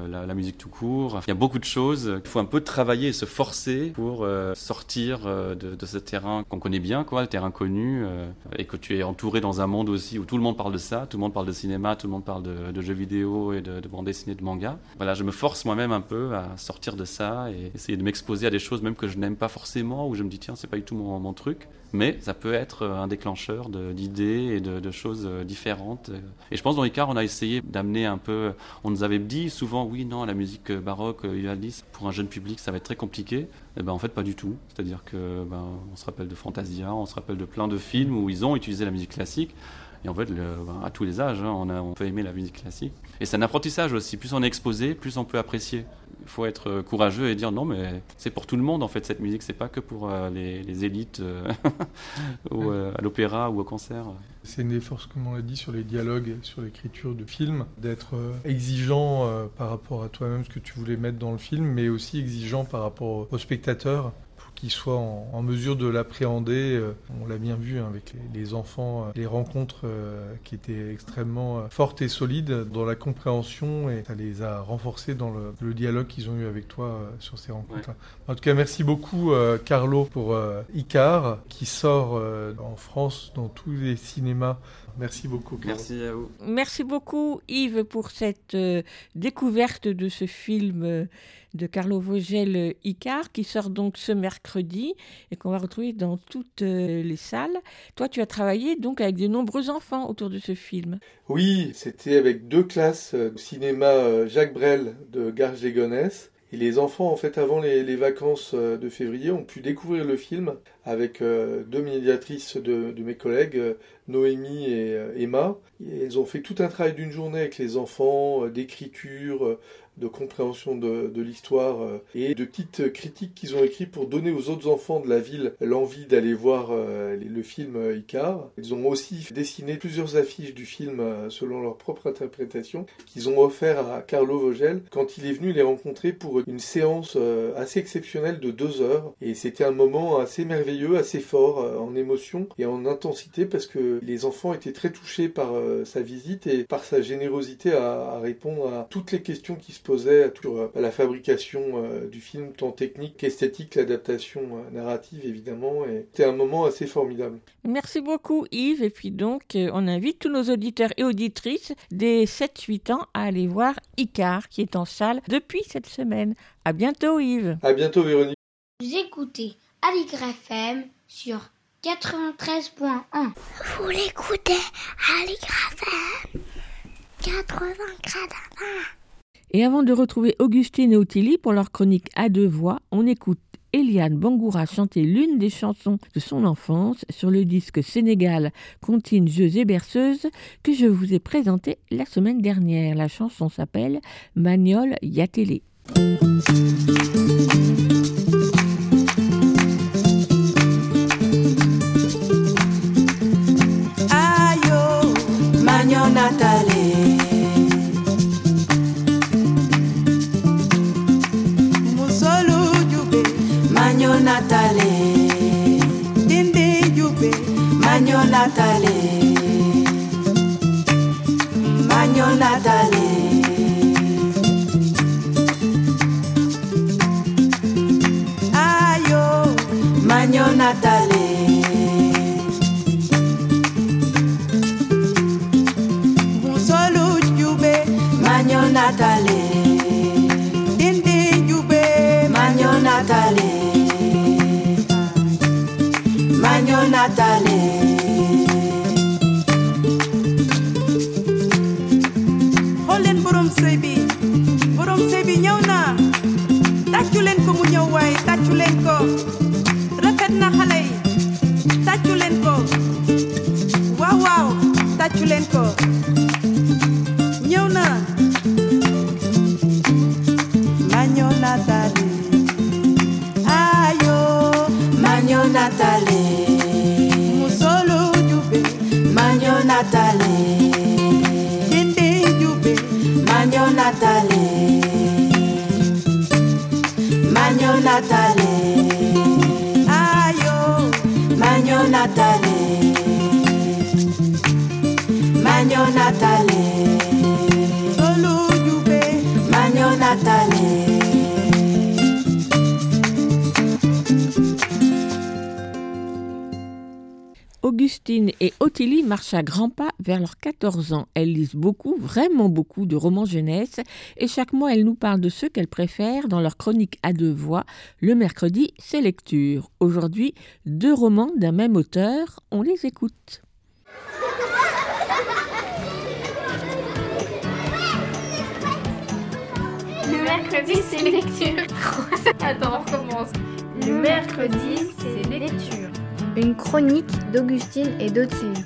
la, musique tout court. Il y a beaucoup de choses. Il faut un peu travailler et se forcer pour sortir de, de ce terrain qu'on connaît bien, quoi, le terrain connu euh, et que tu es entouré dans un monde aussi où tout le monde parle de ça, tout le monde parle de cinéma, tout le monde parle de, jeux vidéo et de, de bande dessinée, de manga. Voilà, je me force moi-même un peu à sortir de ça et essayer de m'exposer à des choses même que je n'aime pas forcément, où je me dis tiens, c'est pas du tout mon truc mais ça peut être un déclencheur d'idées et de, choses différentes. Et je pense dans Icar, on a essayé d'amener un peu. On nous avait dit souvent, oui, non, la musique baroque, Ivaldis, pour un jeune public, ça va être très compliqué. Et eh ben en fait, pas du tout. C'est-à-dire que ben, on se rappelle de Fantasia, on se rappelle de plein de films où ils ont utilisé la musique classique. Et en fait, ben, à tous les âges, hein, on, a, on peut aimer la musique classique. Et c'est un apprentissage aussi. Plus on est exposé, plus on peut apprécier il faut être euh, courageux et dire non, mais c'est pour tout le monde en fait cette musique, c'est pas que pour euh, les, élites euh, à l'opéra ou au concert. C'est une des forces, comme on l'a dit, sur les dialogues, sur l'écriture de film, d'être exigeant par rapport à toi-même, ce que tu voulais mettre dans le film, mais aussi exigeant par rapport aux spectateurs qui soit en, mesure de l'appréhender. Euh, on l'a bien vu hein, avec les, enfants, euh, les rencontres euh, qui étaient extrêmement fortes et solides dans la compréhension et ça les a renforcés dans le, dialogue qu'ils ont eu avec toi sur ces rencontres. En tout cas, merci beaucoup Carlo pour Icar qui sort en France dans tous les cinémas Merci beaucoup. Merci à vous. Merci beaucoup Yves pour cette découverte de ce film de Carlo Vogel euh, Icar, qui sort donc ce mercredi et qu'on va retrouver dans toutes euh, les salles. Toi, tu as travaillé donc avec de nombreux enfants autour de ce film. Oui, c'était avec deux classes de cinéma Jacques Brel de Garges-les-Gonesse. Et les enfants, en fait, avant les, vacances de février, ont pu découvrir le film avec deux médiatrices de, mes collègues, Noémie et Emma. Et elles ont fait tout un travail d'une journée avec les enfants, d'écriture, de compréhension de, l'histoire euh, et de petites critiques qu'ils ont écrites pour donner aux autres enfants de la ville l'envie d'aller voir euh, le film euh, Icar. Ils ont aussi dessiné plusieurs affiches du film selon leur propre interprétation qu'ils ont offert à Carlo Vogel quand il est venu les rencontrer pour une séance assez exceptionnelle de deux heures. Et c'était un moment assez merveilleux, assez fort en émotion et en intensité parce que les enfants étaient très touchés par sa visite et par sa générosité à, répondre à toutes les questions qui se posait sur euh, la fabrication euh, du film, tant technique qu'esthétique, l'adaptation euh, narrative évidemment. Et c'était un moment assez formidable. Merci beaucoup Yves. Et puis donc, on invite tous nos auditeurs et auditrices des 7-8 ans à aller voir Icar qui est en salle depuis cette semaine. À bientôt Yves. À bientôt Véronique. Vous écoutez Aligre FM sur 93.1. Vous l'écoutez Aligre FM 80 et avant de retrouver Augustine et Ottilie pour leur chronique à deux voix, on écoute Eliane Bangoura chanter l'une des chansons de son enfance sur le disque Sénégal Contine Jeux et Berceuse que je vous ai présenté la semaine dernière. La chanson s'appelle Magnol Yatélé. Ayo, natale magno natale. Magno natale. Ayo magno natale rafet na xale yi tàccu leen ko. Waaw waaw tàccu leen ko. Ñëw na. Magno Natale ayo. Magno Natale Musolo jube Magno Natale Dende jube Magno Natale Magno Natale Mañana Natale. Mañana Augustine et Ottilie marchent à grands pas vers leurs 14 ans. Elles lisent beaucoup, vraiment beaucoup de romans jeunesse et chaque mois elles nous parlent de ceux qu'elles préfèrent dans leur chronique à deux voix. Le mercredi, c'est lecture. Aujourd'hui, deux romans d'un même auteur. On les écoute. Le mercredi, c'est lecture. Attends, on recommence. Le mercredi, c'est lecture. Une chronique d'Augustine et d'Ottilie.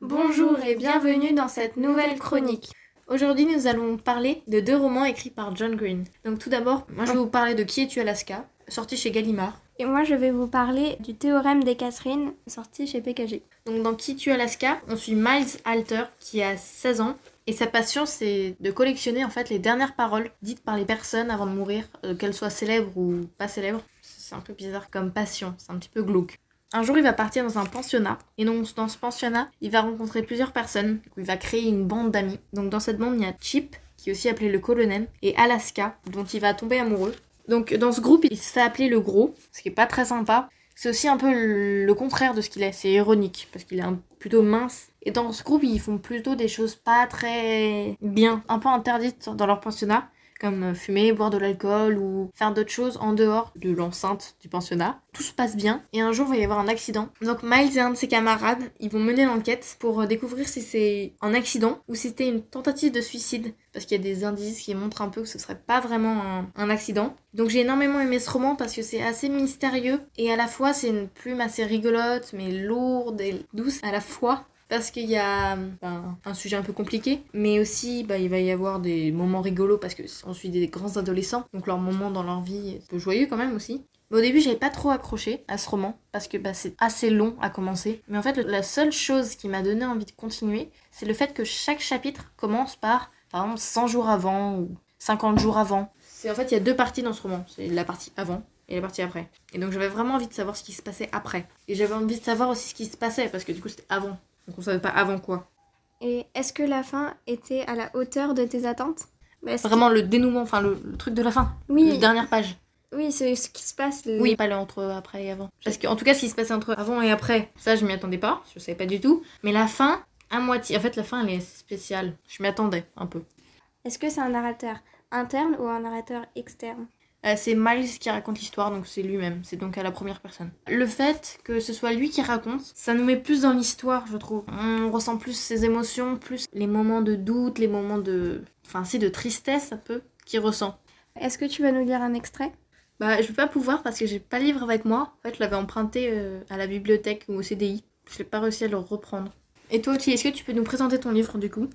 Bonjour et bienvenue dans cette nouvelle chronique. Aujourd'hui, nous allons parler de deux romans écrits par John Green. Donc tout d'abord, moi je vais vous parler de Qui es-tu Alaska, sorti chez Gallimard. Et moi, je vais vous parler du théorème des Catherine, sorti chez PKG. Donc dans Qui es-tu Alaska, on suit Miles Alter qui a 16 ans et sa passion, c'est de collectionner en fait les dernières paroles dites par les personnes avant de mourir, euh, qu'elles soient célèbres ou pas célèbres. C'est un peu bizarre comme passion, c'est un petit peu glauque. Un jour, il va partir dans un pensionnat, et donc dans ce pensionnat, il va rencontrer plusieurs personnes. Il va créer une bande d'amis. Donc dans cette bande, il y a Chip, qui est aussi appelé le colonel, et Alaska, dont il va tomber amoureux. Donc dans ce groupe, il se fait appeler le gros, ce qui est pas très sympa. C'est aussi un peu le contraire de ce qu'il est, c'est ironique, parce qu'il est un plutôt mince. Et dans ce groupe, ils font plutôt des choses pas très bien, un peu interdites dans leur pensionnat, comme fumer, boire de l'alcool ou faire d'autres choses en dehors de l'enceinte du pensionnat. Tout se passe bien et un jour il va y avoir un accident. Donc Miles et un de ses camarades, ils vont mener l'enquête pour découvrir si c'est un accident ou si c'était une tentative de suicide. Parce qu'il y a des indices qui montrent un peu que ce serait pas vraiment un, un accident. Donc j'ai énormément aimé ce roman parce que c'est assez mystérieux et à la fois c'est une plume assez rigolote mais lourde et douce à la fois parce qu'il y a ben, un sujet un peu compliqué, mais aussi bah, il va y avoir des moments rigolos parce qu'on suit des grands adolescents, donc leur moment dans leur vie est un peu joyeux quand même aussi. Mais au début, j'avais pas trop accroché à ce roman parce que bah, c'est assez long à commencer. Mais en fait, la seule chose qui m'a donné envie de continuer, c'est le fait que chaque chapitre commence par, par exemple, 100 jours avant ou 50 jours avant. C'est en fait, il y a deux parties dans ce roman. C'est la partie avant et la partie après. Et donc j'avais vraiment envie de savoir ce qui se passait après. Et j'avais envie de savoir aussi ce qui se passait parce que du coup c'était avant. Donc on savait pas avant quoi. Et est-ce que la fin était à la hauteur de tes attentes? Bah, Vraiment le dénouement, enfin le, le, truc de la fin. Oui. Les dernières pages. Oui, c'est ce qui se passe. Le... Oui, pas le entre après et avant. Parce qu'en tout cas, ce qui se passait entre avant et après, ça je m'y attendais pas, je savais pas du tout. Mais la fin, à moitié. En fait, la fin elle est spéciale. Je m'y attendais un peu. Est-ce que c'est un narrateur interne ou un narrateur externe? C'est Miles qui raconte l'histoire, donc c'est lui-même, c'est donc à la première personne. Le fait que ce soit lui qui raconte, ça nous met plus dans l'histoire, je trouve. On ressent plus ses émotions, plus les moments de doute, les moments de... Enfin, c'est de tristesse un peu qu'il ressent. Est-ce que tu vas nous lire un extrait? Bah, je vais pas pouvoir parce que j'ai pas le livre avec moi. En fait, je l'avais emprunté euh, à la bibliothèque ou au CDI. Je n'ai pas réussi à le reprendre. Et toi, est-ce que tu peux nous présenter ton livre du coup?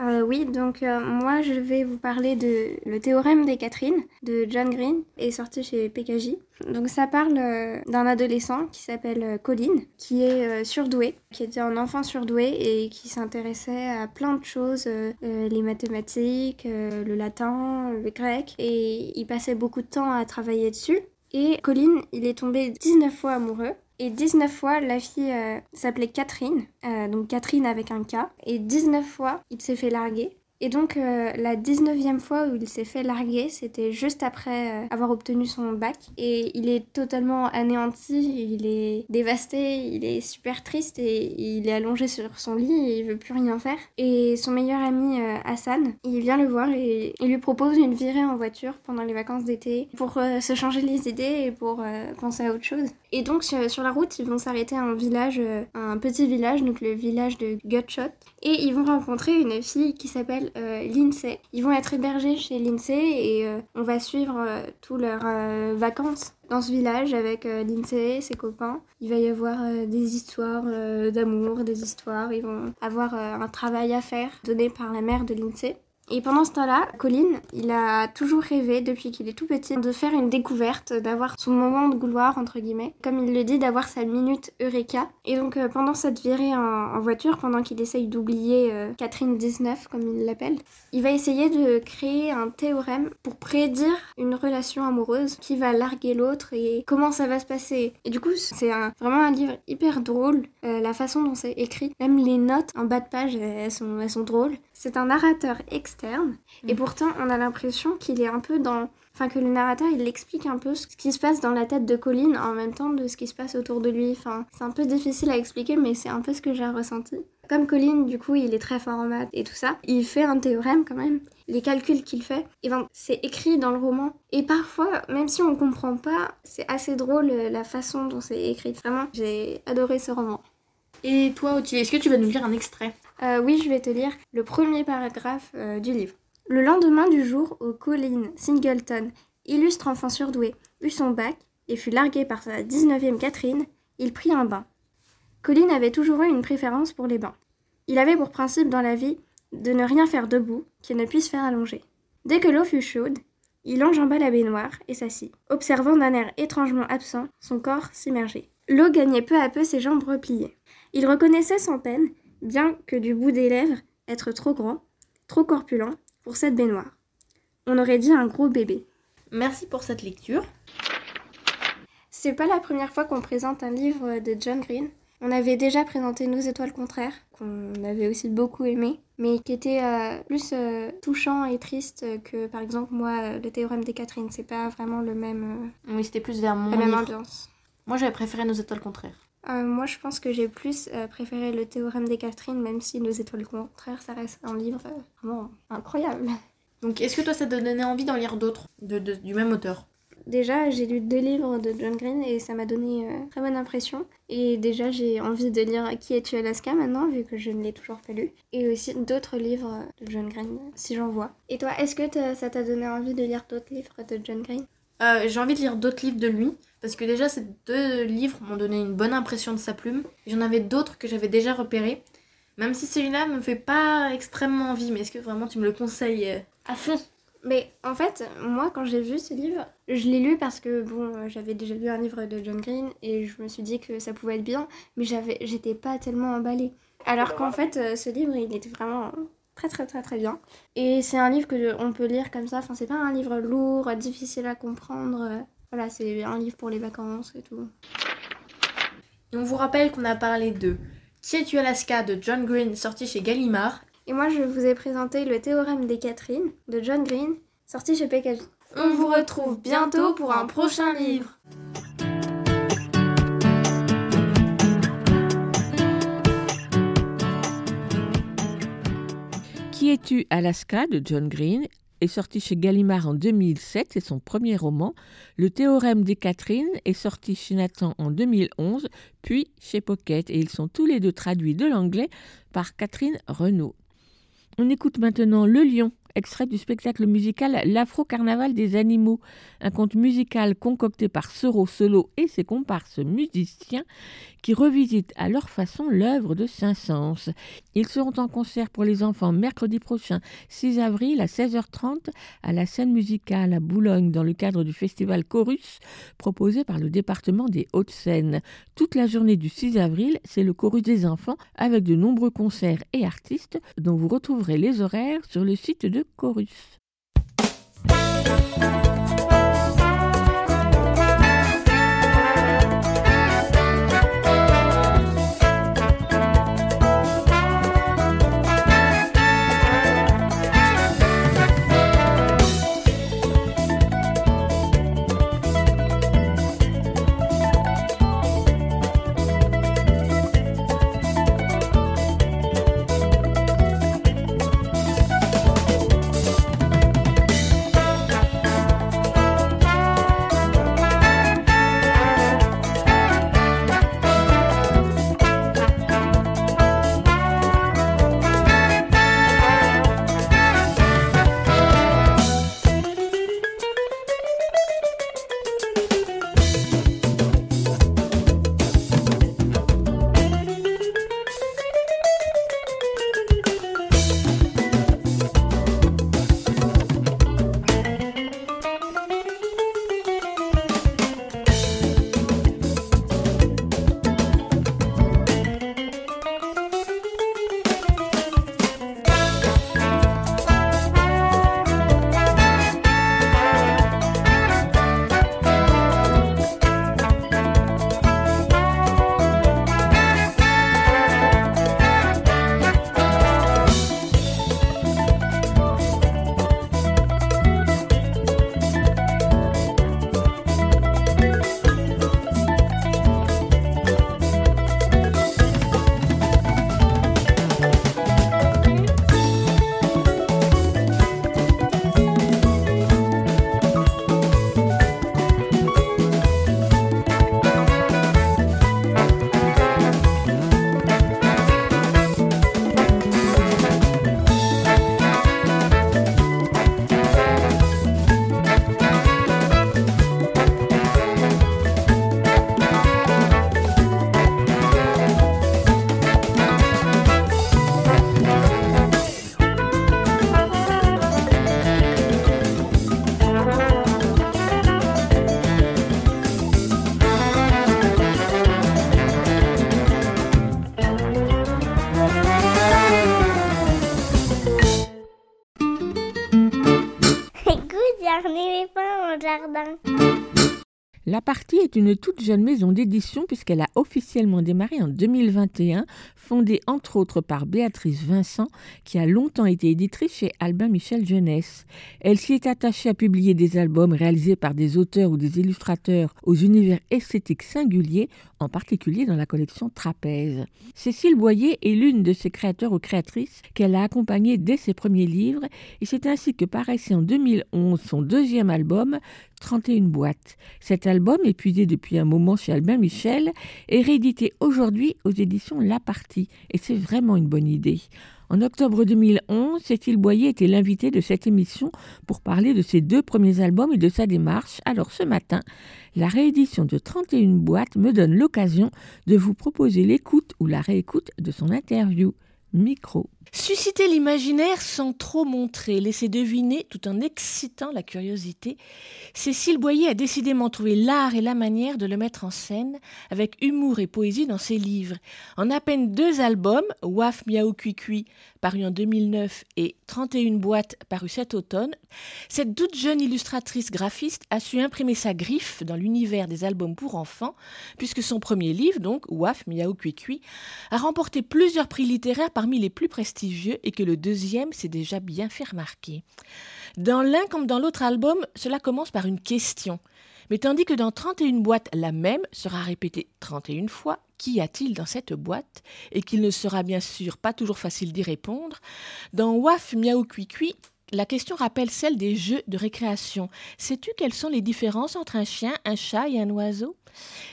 Euh, oui, donc euh, moi je vais vous parler de Le théorème des Catherine de John Green, est sorti chez PKJ. Donc ça parle euh, d'un adolescent qui s'appelle Colin, qui est surdoué, qui était un enfant surdoué et qui s'intéressait à plein de choses, les mathématiques, le latin, le grec, et il passait beaucoup de temps à travailler dessus. Et Colin, il est tombé 19 fois amoureux. Et 19 fois, la fille euh, s'appelait Catherine, euh, donc Catherine avec un K. Et 19 fois, il s'est fait larguer. Et donc euh, la 19e fois où il s'est fait larguer, c'était juste après euh, avoir obtenu son bac. Et il est totalement anéanti, il est dévasté, il est super triste et il est allongé sur son lit et il veut plus rien faire. Et son meilleur ami euh, Hassan, il vient le voir et il lui propose une virée en voiture pendant les vacances d'été pour se changer les idées et pour penser à autre chose. Et donc sur, la route, ils vont s'arrêter à un village, un petit village, donc le village de Gutshot. Et ils vont rencontrer une fille qui s'appelle l'INSEE. Ils vont être hébergés chez l'INSEE et euh, on va suivre euh, tous leurs euh, vacances dans ce village avec euh, l'INSEE, ses copains. Il va y avoir euh, des histoires d'amour, des histoires. Ils vont avoir un travail à faire donné par la mère de l'INSEE. Et pendant ce temps-là, Colin, il a toujours rêvé, depuis qu'il est tout petit, de faire une découverte, d'avoir son moment de gloire, entre guillemets. Comme il le dit, d'avoir sa minute Eureka. Et donc, euh, pendant cette virée en, voiture, pendant qu'il essaye d'oublier euh, Catherine 19, comme il l'appelle, il va essayer de créer un théorème pour prédire une relation amoureuse qui va larguer l'autre et comment ça va se passer. Et du coup, c'est vraiment un livre hyper drôle. Euh, la façon dont c'est écrit, même les notes en bas de page, elles sont drôles. C'est un narrateur externe. Et pourtant, on a l'impression qu'il est un peu dans... Enfin, que le narrateur, il explique un peu ce qui se passe dans la tête de Colin en même temps de ce qui se passe autour de lui. Enfin, c'est un peu difficile à expliquer, mais c'est un peu ce que j'ai ressenti. Comme Colin, du coup, il est très fort en maths et tout ça, il fait un théorème quand même. Les calculs qu'il fait, et ben, c'est écrit dans le roman. Et parfois, même si on comprend pas, c'est assez drôle euh, la façon dont c'est écrit. Vraiment, j'ai adoré ce roman. Et toi, est-ce que tu vas nous lire un extrait? Euh, oui, je vais te lire le premier paragraphe euh, du livre. Le lendemain du jour où Colin Singleton, illustre enfant surdoué, eut son bac et fut largué par sa 19e Catherine, il prit un bain. Colin avait toujours eu une préférence pour les bains. Il avait pour principe dans la vie de ne rien faire debout qui ne puisse faire allonger. Dès que l'eau fut chaude, il enjamba la baignoire et s'assit, observant d'un air étrangement absent son corps s'immerger. L'eau gagnait peu à peu ses jambes repliées. Il reconnaissait sans peine, bien que du bout des lèvres, être trop grand, trop corpulent pour cette baignoire. On aurait dit un gros bébé. Merci pour cette lecture. C'est pas la première fois qu'on présente un livre de John Green. On avait déjà présenté Nos étoiles contraires, qu'on avait aussi beaucoup aimé, mais qui était euh, plus euh, touchant et triste que par exemple moi, euh, le théorème des Catherine. C'est pas vraiment le même. Oui, c'était plus vers mon la même livre. ambiance. Moi, j'avais préféré Nos étoiles contraires. Euh, moi, je pense que j'ai plus euh, préféré le théorème des Catherine, même si Nos étoiles contraires, ça reste un livre euh, vraiment incroyable. Donc, est-ce que toi, ça t'a donné envie d'en lire d'autres de, de- du même auteur? Déjà, j'ai lu deux livres de John Green et ça m'a donné très bonne impression. Et déjà, j'ai envie de lire Qui es-tu Alaska maintenant, vu que je ne l'ai toujours pas lu. Et aussi d'autres livres de John Green, si j'en vois. Et toi, est-ce que ça t'a donné envie de lire d'autres livres de John Green? Euh, J'ai envie de lire d'autres livres de lui, parce que déjà, ces deux livres m'ont donné une bonne impression de sa plume. J'en avais d'autres que j'avais déjà repérés, même si celui-là me fait pas extrêmement envie. Mais est-ce que vraiment tu me le conseilles euh, à fond? Mais en fait, moi, quand j'ai vu ce livre, je l'ai lu parce que, bon, euh, j'avais déjà lu un livre de John Green et je me suis dit que ça pouvait être bien, mais j'avais, j'étais pas tellement emballée. Alors qu'en fait, ce livre, il était vraiment très très très très bien. Et c'est un livre que on peut lire comme ça, enfin, c'est pas un livre lourd, difficile à comprendre. Voilà, c'est un livre pour les vacances et tout. Et on vous rappelle qu'on a parlé de Qui es-tu Alaska de John Green, sorti chez Gallimard. Et moi, je vous ai présenté le théorème des Catherine de John Green, sorti chez PKJ. On vous retrouve bientôt pour un prochain livre. Qui es-tu Alaska de John Green est sorti chez Gallimard en 2007, c'est son premier roman. Le théorème des Catherine est sorti chez Nathan en 2011, puis chez Pocket, et ils sont tous les deux traduits de l'anglais par Catherine Renaud. On écoute maintenant Le Lion, extrait du spectacle musical L'Afro-Carnaval des animaux, un conte musical concocté par Soro Solo et ses comparses musiciens qui revisitent à leur façon l'œuvre de Saint-Saëns. Ils seront en concert pour les enfants mercredi prochain, 6 avril à 16h30 à la scène musicale à Boulogne dans le cadre du festival Chorus proposé par le département des Hauts-de-Seine. Toute la journée du 6 avril, c'est le Chorus des enfants avec de nombreux concerts et artistes dont vous retrouverez les horaires sur le site de Chorus. La Partie est une toute jeune maison d'édition puisqu'elle a officiellement démarré en 2021, fondée entre autres par Béatrice Vincent, qui a longtemps été éditrice chez Albin Michel Jeunesse. Elle s'y est attachée à publier des albums réalisés par des auteurs ou des illustrateurs aux univers esthétiques singuliers, en particulier dans la collection Trapèze. Cécile Boyer est l'une de ses créateurs ou créatrices qu'elle a accompagnées dès ses premiers livres, et c'est ainsi que paraissait en 2011 son deuxième album, 31 boîtes. Cet album, épuisé depuis un moment chez Albin Michel, est réédité aujourd'hui aux éditions La Partie, et c'est vraiment une bonne idée. En octobre 2011, Cécile Boyer était l'invitée de cette émission pour parler de ses deux premiers albums et de sa démarche. Alors ce matin, la réédition de 31 boîtes me donne l'occasion de vous proposer l'écoute ou la réécoute de son interview. Micro. Susciter l'imaginaire sans trop montrer, laisser deviner tout en excitant la curiosité, Cécile Boyer a décidément trouvé l'art et la manière de le mettre en scène avec humour et poésie dans ses livres. En à peine deux albums, Waf Miaou Cui paru en 2009, et 31 boîtes paru cet automne, cette toute jeune illustratrice graphiste a su imprimer sa griffe dans l'univers des albums pour enfants, puisque son premier livre, donc Waf Miaou Cui a remporté plusieurs prix littéraires parmi les plus prestigieux et que le deuxième s'est déjà bien fait remarquer. Dans l'un comme dans l'autre album, cela commence par une question. Mais tandis que dans 31 boîtes, la même sera répétée 31 fois, qu'y a-t-il dans cette boîte? Et qu'il ne sera bien sûr pas toujours facile d'y répondre, dans Waf Miaou Cui la question rappelle celle des jeux de récréation. Sais-tu quelles sont les différences entre un chien, un chat et un oiseau?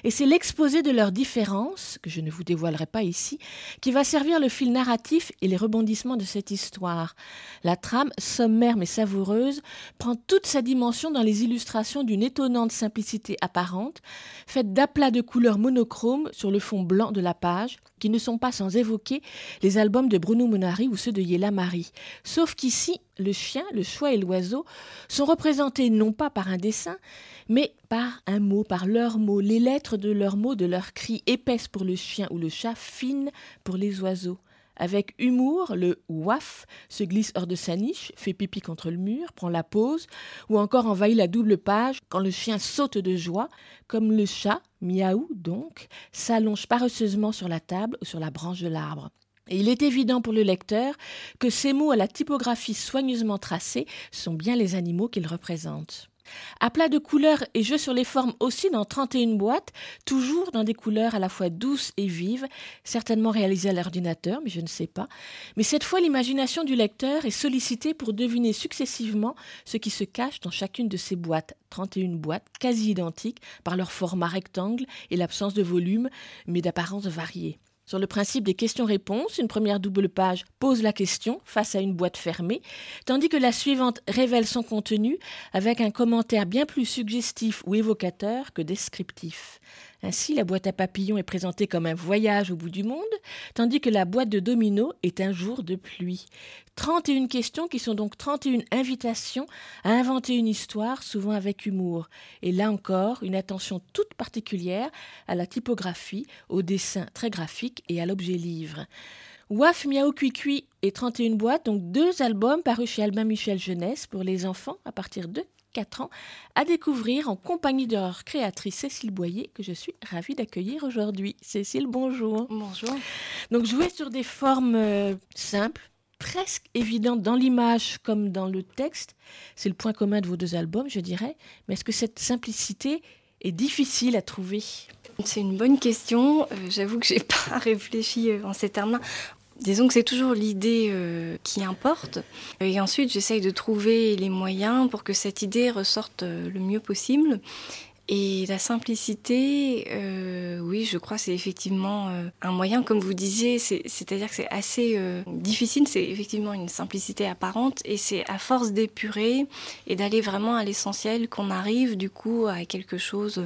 Et c'est l'exposé de leurs différences, que je ne vous dévoilerai pas ici, qui va servir le fil narratif et les rebondissements de cette histoire. La trame, sommaire mais savoureuse, prend toute sa dimension dans les illustrations d'une étonnante simplicité apparente, faite d'aplats de couleurs monochromes sur le fond blanc de la page, qui ne sont pas sans évoquer les albums de Bruno Monari ou ceux de Yella Marie. Sauf qu'ici, le chien, le choix et l'oiseau sont représentés non pas par un dessin, mais par un mot, par leurs mots, les lettres de leurs mots, de leurs cris, épaisses pour le chien ou le chat, fines pour les oiseaux. Avec humour, le waf se glisse hors de sa niche, fait pipi contre le mur, prend la pause, ou encore envahit la double page quand le chien saute de joie, comme le chat, miaou donc, s'allonge paresseusement sur la table ou sur la branche de l'arbre. Et il est évident pour le lecteur que ces mots à la typographie soigneusement tracée sont bien les animaux qu'ils représentent. À plat de couleurs et jeu sur les formes aussi dans 31 boîtes, toujours dans des couleurs à la fois douces et vives, certainement réalisées à l'ordinateur, mais je ne sais pas. Mais cette fois, l'imagination du lecteur est sollicitée pour deviner successivement ce qui se cache dans chacune de ces boîtes, 31 boîtes quasi identiques par leur format rectangle et l'absence de volume, mais d'apparence variée. Sur le principe des questions-réponses, une première double page pose la question face à une boîte fermée, tandis que la suivante révèle son contenu avec un commentaire bien plus suggestif ou évocateur que descriptif. Ainsi, la boîte à papillons est présentée comme un voyage au bout du monde, tandis que la boîte de domino est un jour de pluie. 31 questions qui sont donc 31 invitations à inventer une histoire, souvent avec humour. Et là encore, une attention toute particulière à la typographie, au dessin très graphique et à l'objet livre. Waf Miao Cui et 31 boîtes, donc deux albums parus chez Albin Michel Jeunesse pour les enfants à partir de 4 ans, à découvrir en compagnie de leur créatrice Cécile Boyer, que je suis ravie d'accueillir aujourd'hui. Cécile, bonjour. Bonjour. Donc, jouer sur des formes euh, simples, presque évidentes dans l'image comme dans le texte, c'est le point commun de vos deux albums, je dirais. Mais est-ce que cette simplicité est difficile à trouver? C'est une bonne question. Euh, j'avoue que j'ai pas réfléchi euh, en ces termes-là. Disons que c'est toujours l'idée euh, qui importe. Et ensuite, j'essaye de trouver les moyens pour que cette idée ressorte euh, le mieux possible. Et la simplicité, euh, oui, je crois, c'est effectivement euh, un moyen, comme vous disiez, c'est-à-dire que c'est assez euh, difficile, c'est effectivement une simplicité apparente, et c'est à force d'épurer et d'aller vraiment à l'essentiel qu'on arrive du coup à quelque chose,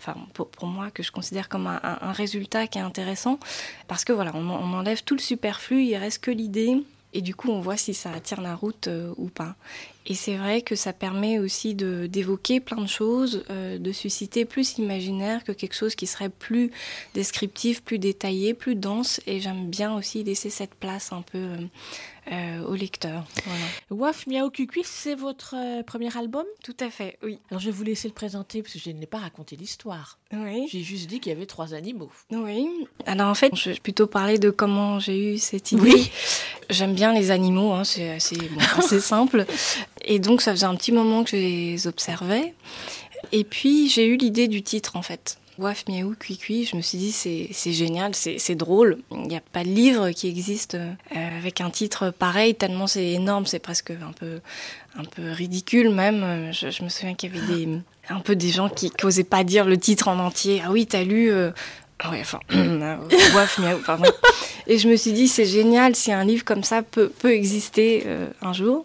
enfin pour, pour, moi, que je considère comme un, un, résultat qui est intéressant, parce que voilà, on, on enlève tout le superflu, il reste que l'idée. Et du coup, on voit si ça attire la route ou pas. Et c'est vrai que ça permet aussi d'évoquer plein de choses, euh, de susciter plus l'imaginaire que quelque chose qui serait plus descriptif, plus détaillé, plus dense. Et j'aime bien aussi laisser cette place un peu euh, euh, au lecteur. Voilà. Waf Miao c'est votre euh, premier album? Tout à fait, oui. Alors je vais vous laisser le présenter parce que je n'ai pas raconté l'histoire. Oui. J'ai juste dit qu'il y avait trois animaux. Oui. Alors en fait, je vais plutôt parler de comment j'ai eu cette idée. Oui. J'aime bien les animaux, hein, c'est assez, bon, assez simple. Et donc ça faisait un petit moment que je les observais. Et puis j'ai eu l'idée du titre en fait. Waf Miaou Cui Cui, je me suis dit c'est génial, c'est drôle. Il n'y a pas de livre qui existe euh, avec un titre pareil, tellement c'est énorme, c'est presque un peu, un peu ridicule même. Je, je me souviens qu'il y avait des, un peu des gens qui n'osaient pas dire le titre en entier. Ah oui, t'as lu euh, Ouais, enfin, Waf Miaou, enfin, ouais. Et je me suis dit, c'est génial si un livre comme ça peut, peut exister euh, un jour.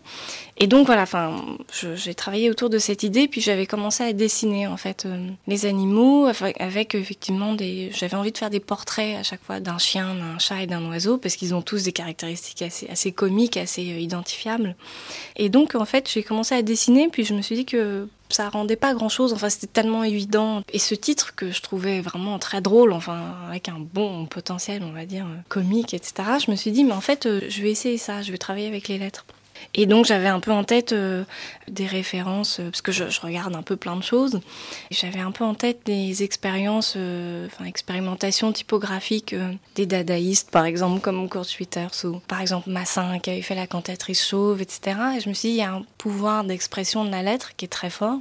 Et donc voilà, enfin, j'ai travaillé autour de cette idée, puis j'avais commencé à dessiner en fait euh, les animaux avec, effectivement des. J'avais envie de faire des portraits à chaque fois d'un chien, d'un chat et d'un oiseau parce qu'ils ont tous des caractéristiques assez, assez comiques, assez euh, identifiables. Et donc en fait, j'ai commencé à dessiner, puis je me suis dit que ça rendait pas grand chose. Enfin, c'était tellement évident. Et ce titre que je trouvais vraiment très drôle, enfin, avec un bon potentiel, on va dire, euh, comique, etc. Je me suis dit, mais en fait, euh, je vais essayer ça. Je vais travailler avec les lettres. Et donc j'avais un peu en tête euh, des références, euh, parce que je, regarde un peu plein de choses. J'avais un peu en tête des expériences, euh, enfin expérimentations typographiques des dadaïstes, par exemple, comme Kurt Schwitters, ou par exemple Massin qui avait fait la cantatrice chauve, etc. Et je me suis dit, il y a un pouvoir d'expression de la lettre qui est très fort.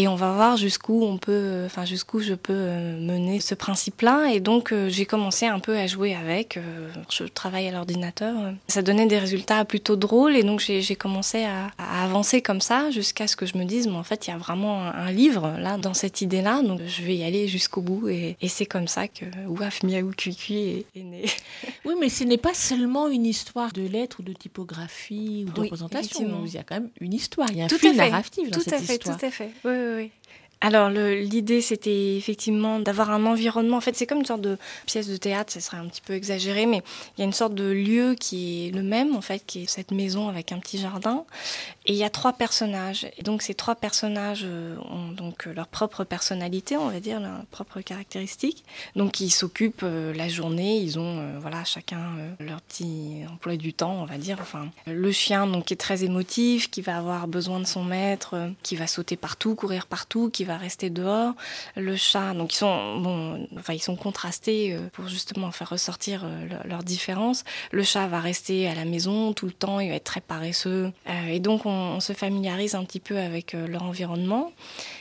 Et on va voir jusqu'où on peut, enfin jusqu'où je peux euh, mener ce principe-là. Et donc euh, j'ai commencé un peu à jouer avec. euh, Je travaille à l'ordinateur. Ça donnait des résultats plutôt drôles. Et donc j'ai commencé à, à avancer comme ça jusqu'à ce que je me dise, mais en fait il y a vraiment un, un livre là dans cette idée-là. Donc je vais y aller jusqu'au bout. Et, et c'est comme ça que Ouaf Miaou Cuicui est, est né. Oui, mais ce n'est pas seulement une histoire de lettres ou de typographie ou de Oui, représentation. Il y a quand même une histoire, il y a un Tout fil narratif dans tout cette à fait, histoire. Tout à fait, oui, oui, oui. Alors l'idée c'était effectivement d'avoir un environnement, en fait c'est comme une sorte de pièce de théâtre, ça serait un petit peu exagéré, mais il y a une sorte de lieu qui est le même en fait, qui est cette maison avec un petit jardin, et il y a trois personnages, et donc ces trois personnages euh, ont donc euh, leur propre personnalité, on va dire, leurs propres caractéristiques, donc ils s'occupent euh, la journée, ils ont voilà chacun leur petit emploi du temps, on va dire, enfin le chien donc qui est très émotif, qui va avoir besoin de son maître, qui va sauter partout, courir partout, qui va rester dehors. Le chat, donc ils sont bon, enfin ils sont contrastés euh, pour justement faire ressortir euh, leur- leurs différences. Le chat va rester à la maison tout le temps, il va être très paresseux, Euh, et donc on, on se familiarise un petit peu avec leur environnement.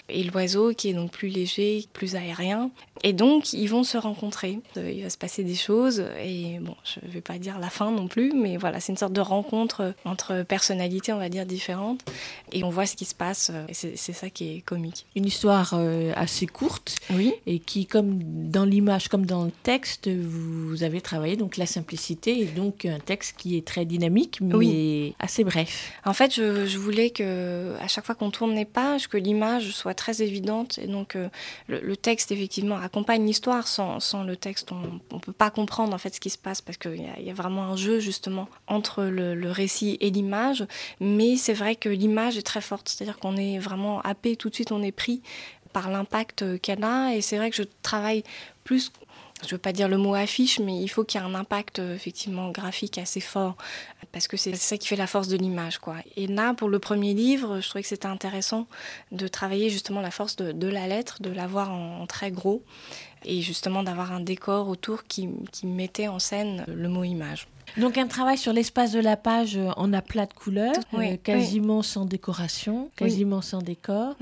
Et l'oiseau qui est donc plus léger, plus aérien. Et donc ils vont se rencontrer. Euh, Il va se passer des choses et bon, je vais pas dire la fin non plus, mais voilà, c'est une sorte de rencontre entre personnalités, on va dire différentes, et on voit ce qui se passe. euh, Et c'est ça qui est comique. Une histoire euh, assez courte oui. et qui, comme dans l'image, comme dans le texte, vous avez travaillé donc la simplicité et donc un texte qui est très dynamique mais Oui. assez bref. En fait, je, je voulais que à chaque fois qu'on tourne les pages, que l'image soit très évidente et donc euh, le, texte effectivement accompagne l'histoire. Sans, sans le texte, on ne peut pas comprendre en fait ce qui se passe parce qu'il y, a- vraiment un jeu justement entre le, le récit et l'image. Mais c'est vrai que l'image est très forte, c'est-à-dire qu'on est vraiment happé tout de suite, on est pris par l'impact qu'elle a et c'est vrai que je travaille plus je veux pas dire le mot affiche, mais il faut qu'il y ait un impact euh, effectivement graphique assez fort parce que c'est ça qui fait la force de l'image, quoi. Et là, pour le premier livre, je trouvais que c'était intéressant de travailler justement la force de, la lettre, de l'avoir en, en très gros et justement d'avoir un décor autour qui mettait en scène le mot image. Donc un travail sur l'espace de la page euh, en aplat de couleurs, oui, euh, quasiment sans décoration, Oui. quasiment sans décor,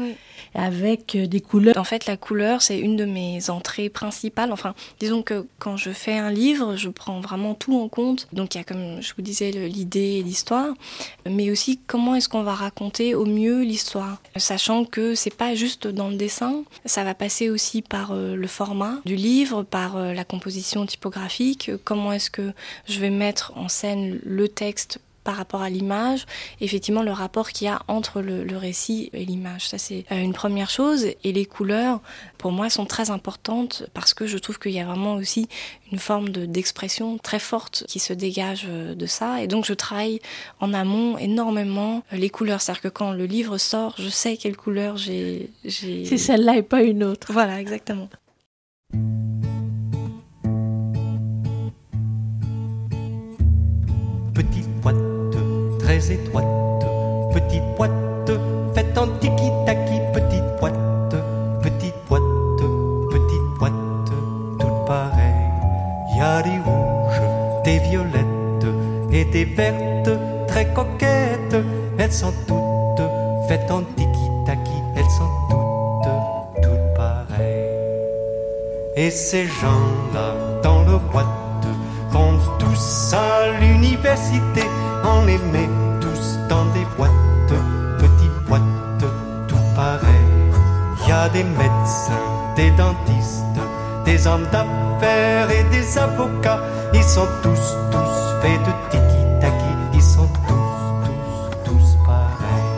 avec euh, des couleurs. En fait, la couleur, c'est une de mes entrées principales. Enfin, disons que quand je fais un livre, je prends vraiment tout en compte. Donc, il y a, comme je vous disais, l'idée et l'histoire, mais aussi comment est-ce qu'on va raconter au mieux l'histoire? Sachant que c'est pas juste dans le dessin, ça va passer aussi par le format du livre, par la composition typographique, comment est-ce que je vais mettre en scène le texte par rapport à l'image, effectivement le rapport qu'il y a entre le, le récit et l'image. Ça c'est euh, une première chose. Et les couleurs, pour moi, sont très importantes parce que je trouve qu'il y a vraiment aussi une forme de- d'expression très forte qui se dégage euh, de ça. Et donc je travaille en amont énormément euh, les couleurs. C'est-à-dire que quand le livre sort, je sais quelle couleur j'ai. j'ai- C'est celle-là et pas une autre. Voilà, exactement. Boîte très étroite. Petite boîte, faite en tiki-taki, petite boîte, petite boîte, petite boîte, toute pareille. Y a des rouges, des violettes et des vertes, très coquettes. Elles sont toutes faites en tiki-taki, elles sont toutes, toutes pareilles. Et ces gens-là, dans leur boîte, tous à l'université. On les met tous dans des boîtes, petites boîtes, tout pareil. Y a des médecins, des dentistes, des hommes d'affaires et des avocats. Ils sont tous, tous faits de tiki-taki. Ils sont tous, tous, tous pareils.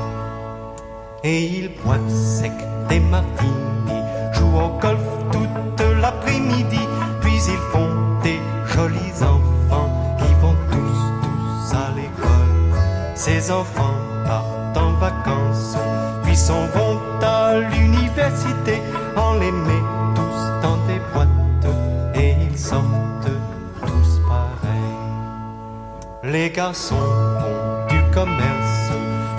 Et ils boivent sec des martinis, jouent au golf Ces enfants partent en vacances, puis s'en vont à l'université. On les met tous dans des boîtes et ils sortent tous pareils. Les garçons font du commerce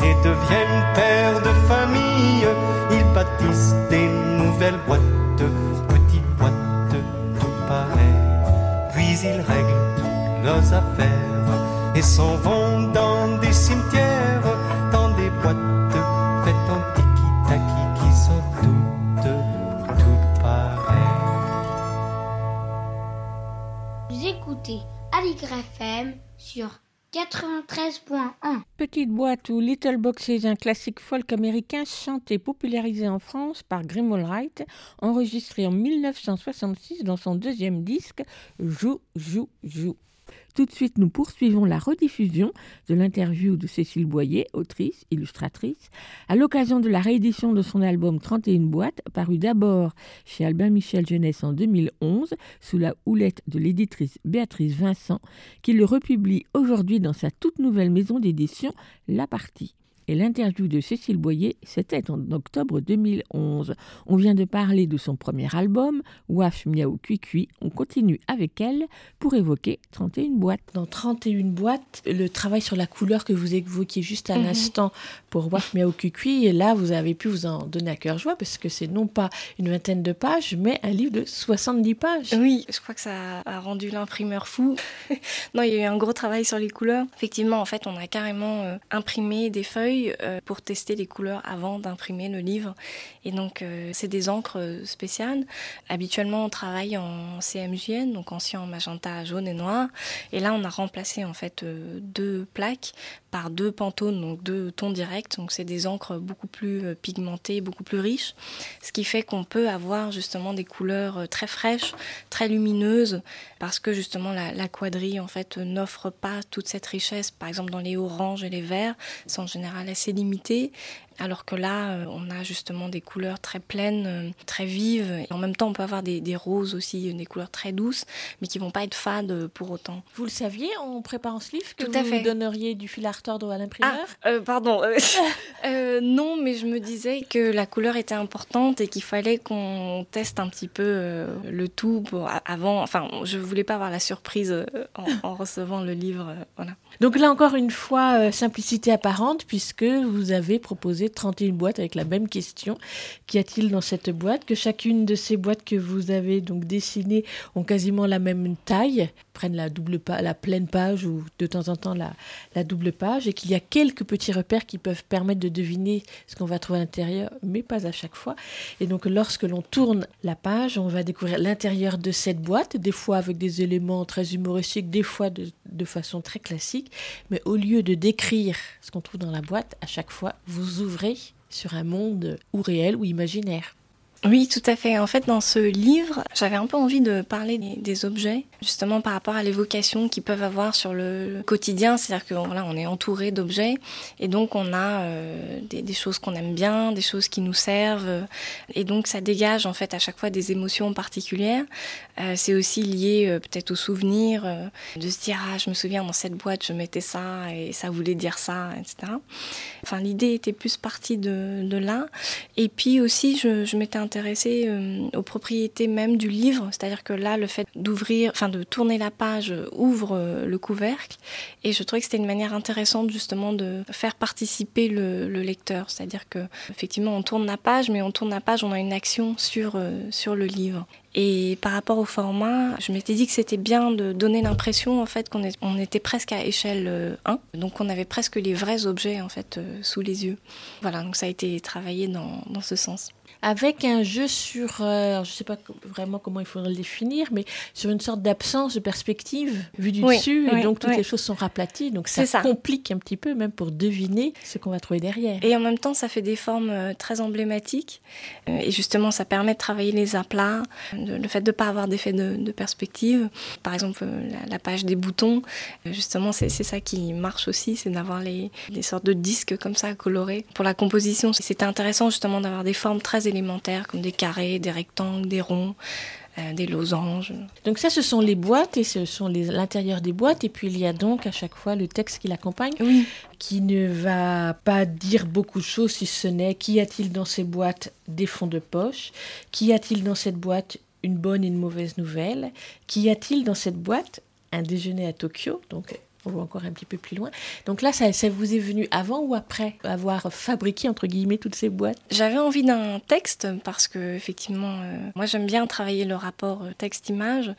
et deviennent pères de famille. Ils bâtissent des nouvelles boîtes, petites boîtes, toutes pareilles. Puis ils règlent toutes leurs affaires et s'en vont dans 93.1. Petite boîte ou Little Boxes, un classique folk américain chanté popularisé en France par Grim Allwright, enregistré en 1966 dans son deuxième disque Joue, joue, joue. Tout de suite, nous poursuivons la rediffusion de l'interview de Cécile Boyer, autrice, illustratrice, à l'occasion de la réédition de son album 31 boîtes, paru d'abord chez Albin Michel Jeunesse en 2011, sous la houlette de l'éditrice Béatrice Vincent, qui le republie aujourd'hui dans sa toute nouvelle maison d'édition La Partie. Et l'interview de Cécile Boyer, c'était en octobre 2011. On vient de parler de son premier album, Waf Miaou Cuicui. On continue avec elle pour évoquer 31 boîtes. Dans 31 boîtes, le travail sur la couleur que vous évoquiez juste à Mhm. l'instant pour Waf Miaou et là, vous avez pu vous en donner à cœur joie parce que c'est non pas une vingtaine de pages, mais un livre de 70 pages. Oui, je crois que ça a rendu l'imprimeur fou. non, il y a eu un gros travail sur les couleurs. Effectivement, en fait, on a carrément euh, imprimé des feuilles euh, pour tester les couleurs avant d'imprimer le livre. Et donc, euh, c'est des encres euh, spéciales. Habituellement, on travaille en CMJN, donc en cyan, magenta, jaune et noir. Et là, on a remplacé en fait deux plaques par deux pantones, donc deux tons directs. Donc, c'est des encres beaucoup plus euh, pigmentées, beaucoup plus riches. Ce qui fait qu'on peut avoir justement des couleurs euh, très fraîches, très lumineuses, parce que justement la, la quadrille en fait n'offre pas toute cette richesse. Par exemple, dans les oranges et les verts, c'est en général assez limité. Alors que là, euh, on a justement des couleurs très pleines, euh, très vives. Et en même temps, on peut avoir des, des roses aussi, euh, des couleurs très douces, mais qui vont pas être fades pour autant. Vous le saviez en préparant ce livre que Tout à vous fait. donneriez du fil à retordre à l'imprimeur Ah, euh, pardon. euh, non, mais je me disais que la couleur était importante et qu'il fallait qu'on teste un petit peu le tout pour, avant. Enfin, je voulais pas avoir la surprise en, en recevant le livre. voilà. Donc là encore une fois, simplicité apparente, puisque vous avez proposé 31 boîtes avec la même question. Qu'y a-t-il dans cette boîte? Que chacune de ces boîtes que vous avez donc dessinées ont quasiment la même taille, prennent la, double la pleine page ou de temps en temps la, double page, et qu'il y a quelques petits repères qui peuvent permettre de deviner ce qu'on va trouver à l'intérieur, mais pas à chaque fois. Et donc lorsque l'on tourne la page, on va découvrir l'intérieur de cette boîte, des fois avec des éléments très humoristiques, des fois de façon très classique. Mais au lieu de décrire ce qu'on trouve dans la boîte, à chaque fois, vous ouvrez sur un monde ou réel ou imaginaire. Oui, tout à fait. En fait, dans ce livre, j'avais un peu envie de parler des, objets, justement par rapport à l'évocation qu'ils peuvent avoir sur le, le quotidien. C'est-à-dire que voilà, on est entouré d'objets et donc on a euh, des, des choses qu'on aime bien, des choses qui nous servent, et donc ça dégage en fait à chaque fois des émotions particulières. Euh, c'est aussi lié euh, peut-être au souvenir euh, de se dire ah je me souviens dans cette boîte je mettais ça et ça voulait dire ça, etc. Enfin l'idée était plus partie de, là. Et puis aussi je, m'étais intéressée aux propriétés même du livre, c'est-à-dire que là le fait d'ouvrir, enfin de tourner la page ouvre le couvercle. Et je trouvais que c'était une manière intéressante justement de faire participer le, lecteur. C'est-à-dire que effectivement on tourne la page, mais on tourne la page, on a une action sur, sur le livre. Et par rapport au format, je m'étais dit que c'était bien de donner l'impression en fait qu'on on était presque à échelle 1, donc on avait presque les vrais objets en fait sous les yeux. Voilà, donc ça a été travaillé dans ce sens avec un jeu sur, euh, je ne sais pas vraiment comment il faudrait le définir, mais sur une sorte d'absence de perspective vue du dessus, et donc toutes les choses sont raplaties, donc ça, complique un petit peu même pour deviner ce qu'on va trouver derrière. Et en même temps, ça fait des formes euh, très emblématiques, euh, et justement, ça permet de travailler les aplats, le fait de ne pas avoir d'effet de, perspective. Par exemple, la, page des boutons, justement, c'est ça qui marche aussi, c'est d'avoir les, les sortes de disques comme ça colorés. Pour la composition, c'était intéressant justement d'avoir des formes très élémentaires comme des carrés, des rectangles, des ronds, euh, des losanges. Donc ça, ce sont les boîtes et ce sont l'intérieur des boîtes. Et puis il y a donc à chaque fois le texte qui l'accompagne, qui ne va pas dire beaucoup de choses si ce n'est qu'y a-t-il dans ces boîtes des fonds de poche, qu'y a-t-il dans cette boîte une bonne et une mauvaise nouvelle, qu'y a-t-il dans cette boîte un déjeuner à Tokyo, donc on va encore un petit peu plus loin. Donc là, ça, vous est venu avant ou après avoir fabriqué, entre guillemets, toutes ces boîtes? J'avais envie d'un texte parce que, effectivement, euh, moi j'aime bien travailler le rapport euh, texte-image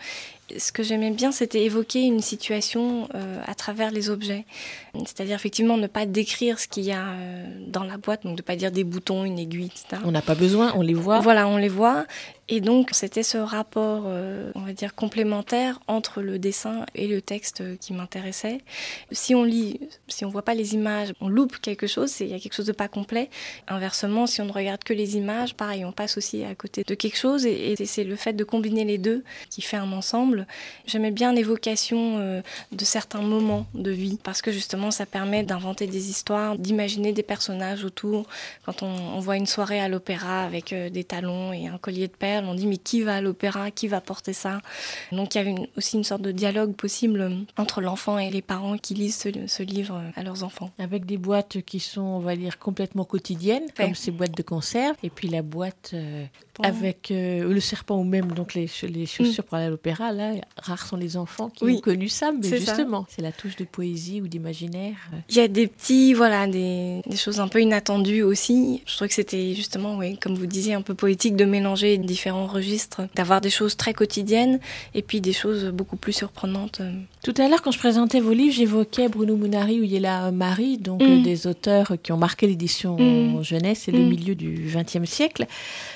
ce que j'aimais bien, c'était évoquer une situation euh, à travers les objets. C'est-à-dire effectivement ne pas décrire ce qu'il y a euh, dans la boîte, donc de pas dire des boutons, une aiguille, etc. On n'a pas besoin, on les voit. Voilà, on les voit. Et donc c'était ce rapport, euh, on va dire complémentaire entre le dessin et le texte qui m'intéressait. Si on lit, si on voit pas les images, on loupe quelque chose, il y a quelque chose de pas complet. Inversement, si on ne regarde que les images, pareil, on passe aussi à côté de quelque chose. et c'est le fait de combiner les deux qui fait un ensemble J'aimais bien l'évocation euh, de certains moments de vie parce que justement ça permet d'inventer des histoires, d'imaginer des personnages autour. Quand on, voit une soirée à l'opéra avec euh, des talons et un collier de perles, on dit mais qui va à l'opéra, qui va porter ça? Donc il y avait aussi une sorte de dialogue possible entre l'enfant et les parents qui lisent ce, livre à leurs enfants. Avec des boîtes qui sont, on va dire, complètement quotidiennes, comme ces boîtes de conserve, et puis la boîte euh, avec le serpent ou même donc les, les chaussures mm. pour aller à l'opéra, là, rares sont les enfants qui ont connu ça, mais justement, c'est la touche de poésie ou d'imaginaire. Il y a des petits, voilà, des, choses un peu inattendues aussi. Je trouvais que c'était justement, oui, comme vous disiez, un peu poétique de mélanger différents registres, d'avoir des choses très quotidiennes et puis des choses beaucoup plus surprenantes. Tout à l'heure, quand je présentais vos livres, j'évoquais Bruno Munari ou Yella Marie, donc mm. des auteurs qui ont marqué l'édition mm. jeunesse et le mm. milieu du XXe siècle.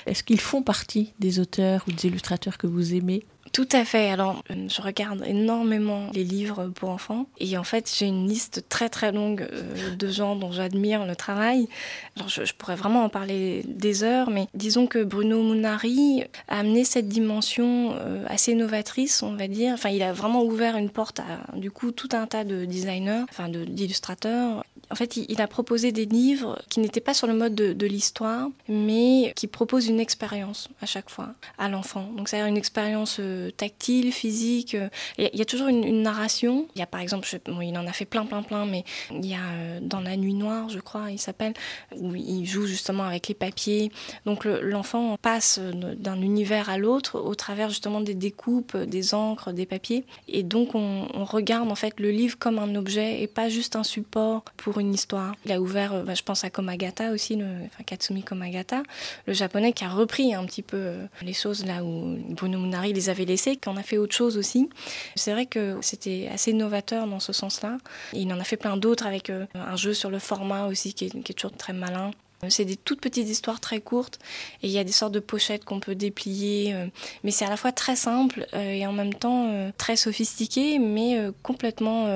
Est-ce qu'ils font partie des auteurs ou des illustrateurs que vous aimez tout à fait. Alors, euh, je regarde énormément les livres pour enfants. Et en fait, j'ai une liste très très longue euh, de gens dont j'admire le travail. Alors, je, pourrais vraiment en parler des heures, mais disons que Bruno Munari a amené cette dimension euh, assez novatrice, on va dire. Enfin, il a vraiment ouvert une porte à, du coup, tout un tas de designers, enfin, d'illustrateurs en fait, il, a proposé des livres qui n'étaient pas sur le mode de, l'histoire, mais qui proposent une expérience à chaque fois à l'enfant. Donc, c'est-à-dire une expérience euh, tactile, physique. Euh, il y a toujours une, narration. Il y a par exemple, il en a fait plein, plein, plein, mais il y a euh, dans La Nuit Noire, je crois, il s'appelle, où il joue justement avec les papiers. Donc, l'enfant passe d'un univers à l'autre au travers justement des découpes, des encres, des papiers. Et donc, on, on regarde en fait le livre comme un objet et pas juste un support pour une histoire. Il a ouvert, euh, bah, je pense à Komagata aussi, le, Katsumi Komagata, le japonais qui a repris un petit peu euh, les choses là où Bruno Munari les avait laissées, qui en a fait autre chose aussi. C'est vrai que c'était assez novateur dans ce sens-là. Il en a fait plein d'autres avec euh, un jeu sur le format aussi qui est toujours très malin. C'est des toutes petites histoires très courtes et il y a des sortes de pochettes qu'on peut déplier, mais c'est à la fois très simple et en même temps très sophistiqué, mais complètement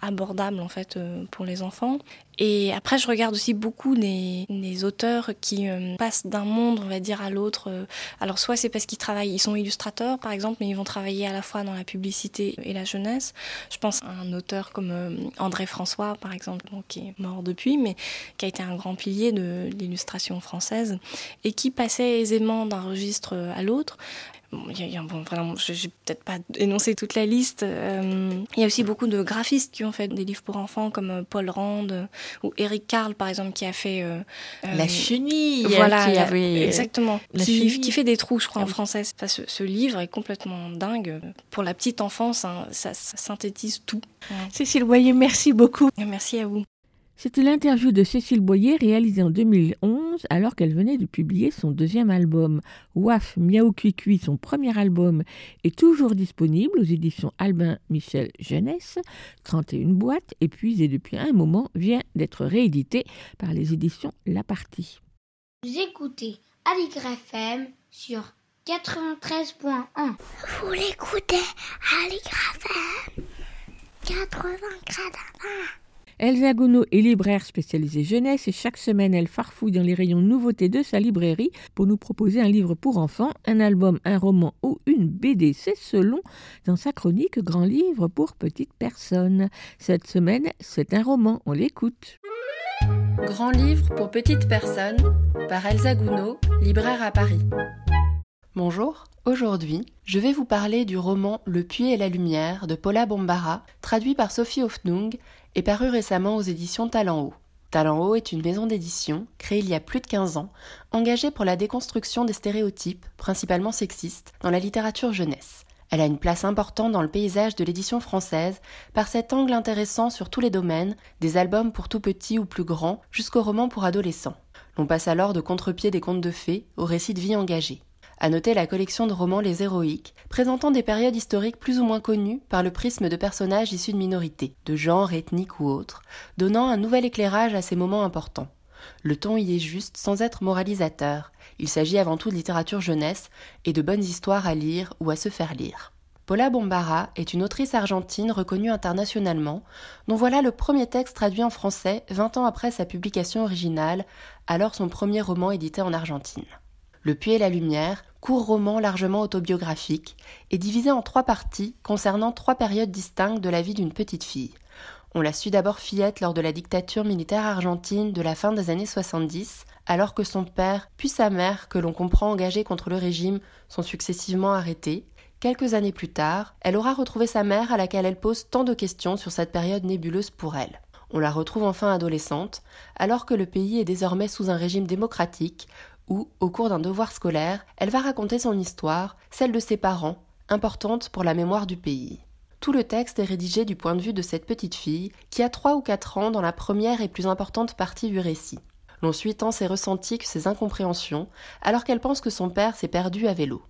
abordable en fait pour les enfants. Et après, je regarde aussi beaucoup des, auteurs qui euh, passent d'un monde, on va dire, à l'autre. Alors, soit c'est parce qu'ils travaillent, ils sont illustrateurs, par exemple, mais ils vont travailler à la fois dans la publicité et la jeunesse. Je pense à un auteur comme euh, André François, par exemple, qui est mort depuis, mais qui a été un grand pilier de l'illustration française et qui passait aisément d'un registre à l'autre. Il y a, bon, vraiment, je n'ai peut-être pas énoncé toute la liste. Euh, il y a aussi beaucoup de graphistes qui ont fait des livres pour enfants, comme euh, Paul Rand euh, ou Eric Carl, par exemple, qui a fait... la chenille Voilà, qui avait... exactement. Qui, qui, fait des trous, je crois, en français. Enfin, ce, ce, livre est complètement dingue. Pour la petite enfance, hein, ça, ça, synthétise tout. Cécile Boyer, merci beaucoup. Merci à vous. C'était l'interview de Cécile Boyer réalisée en 2011 alors qu'elle venait de publier son deuxième album. Waf Miaou Cui son premier album, est toujours disponible aux éditions Albin Michel Jeunesse. 31 boîtes, épuisées depuis un moment, vient d'être réédité par les éditions La Partie. Vous écoutez Aligre FM sur 93.1. Vous l'écoutez Aligre FM 80 Elsa Gounod est libraire spécialisée jeunesse et chaque semaine elle farfouille dans les rayons nouveautés de sa librairie pour nous proposer un livre pour enfants, un album, un roman ou une BD. C'est selon dans sa chronique Grand livre pour petites personnes. Cette semaine, c'est un roman, on l'écoute. Grand livre pour petites personnes par Elsa Gounod, libraire à Paris. Bonjour, aujourd'hui je vais vous parler du roman Le puits et la lumière de Paula Bombara, traduit par Sophie Hoffnung et paru récemment aux éditions Talent Haut. Talent Haut est une maison d'édition créée il y a plus de 15 ans, engagée pour la déconstruction des stéréotypes, principalement sexistes, dans la littérature jeunesse. Elle a une place importante dans le paysage de l'édition française par cet angle intéressant sur tous les domaines, des albums pour tout petits ou plus grands jusqu'aux romans pour adolescents. L'on passe alors de contre-pied des contes de fées aux récits de vie engagés. À noter la collection de romans Les Héroïques, présentant des périodes historiques plus ou moins connues par le prisme de personnages issus de minorités, de genre, ethnique ou autres, donnant un nouvel éclairage à ces moments importants. Le ton y est juste sans être moralisateur. Il s'agit avant tout de littérature jeunesse et de bonnes histoires à lire ou à se faire lire. Paula Bombara est une autrice argentine reconnue internationalement, dont voilà le premier texte traduit en français 20 ans après sa publication originale, alors son premier roman édité en Argentine. Le Puits et la Lumière, court roman largement autobiographique, est divisé en trois parties concernant trois périodes distinctes de la vie d'une petite fille. On l'a su d'abord fillette lors de la dictature militaire argentine de la fin des années 70, alors que son père puis sa mère, que l'on comprend engagés contre le régime, sont successivement arrêtés. Quelques années plus tard, elle aura retrouvé sa mère à laquelle elle pose tant de questions sur cette période nébuleuse pour elle. On la retrouve enfin adolescente, alors que le pays est désormais sous un régime démocratique, où, au cours d'un devoir scolaire, elle va raconter son histoire, celle de ses parents, importante pour la mémoire du pays. Tout le texte est rédigé du point de vue de cette petite fille, qui a trois ou quatre ans dans la première et plus importante partie du récit. L'on suit tant ses ressentis que ses incompréhensions, alors qu'elle pense que son père s'est perdu à vélo.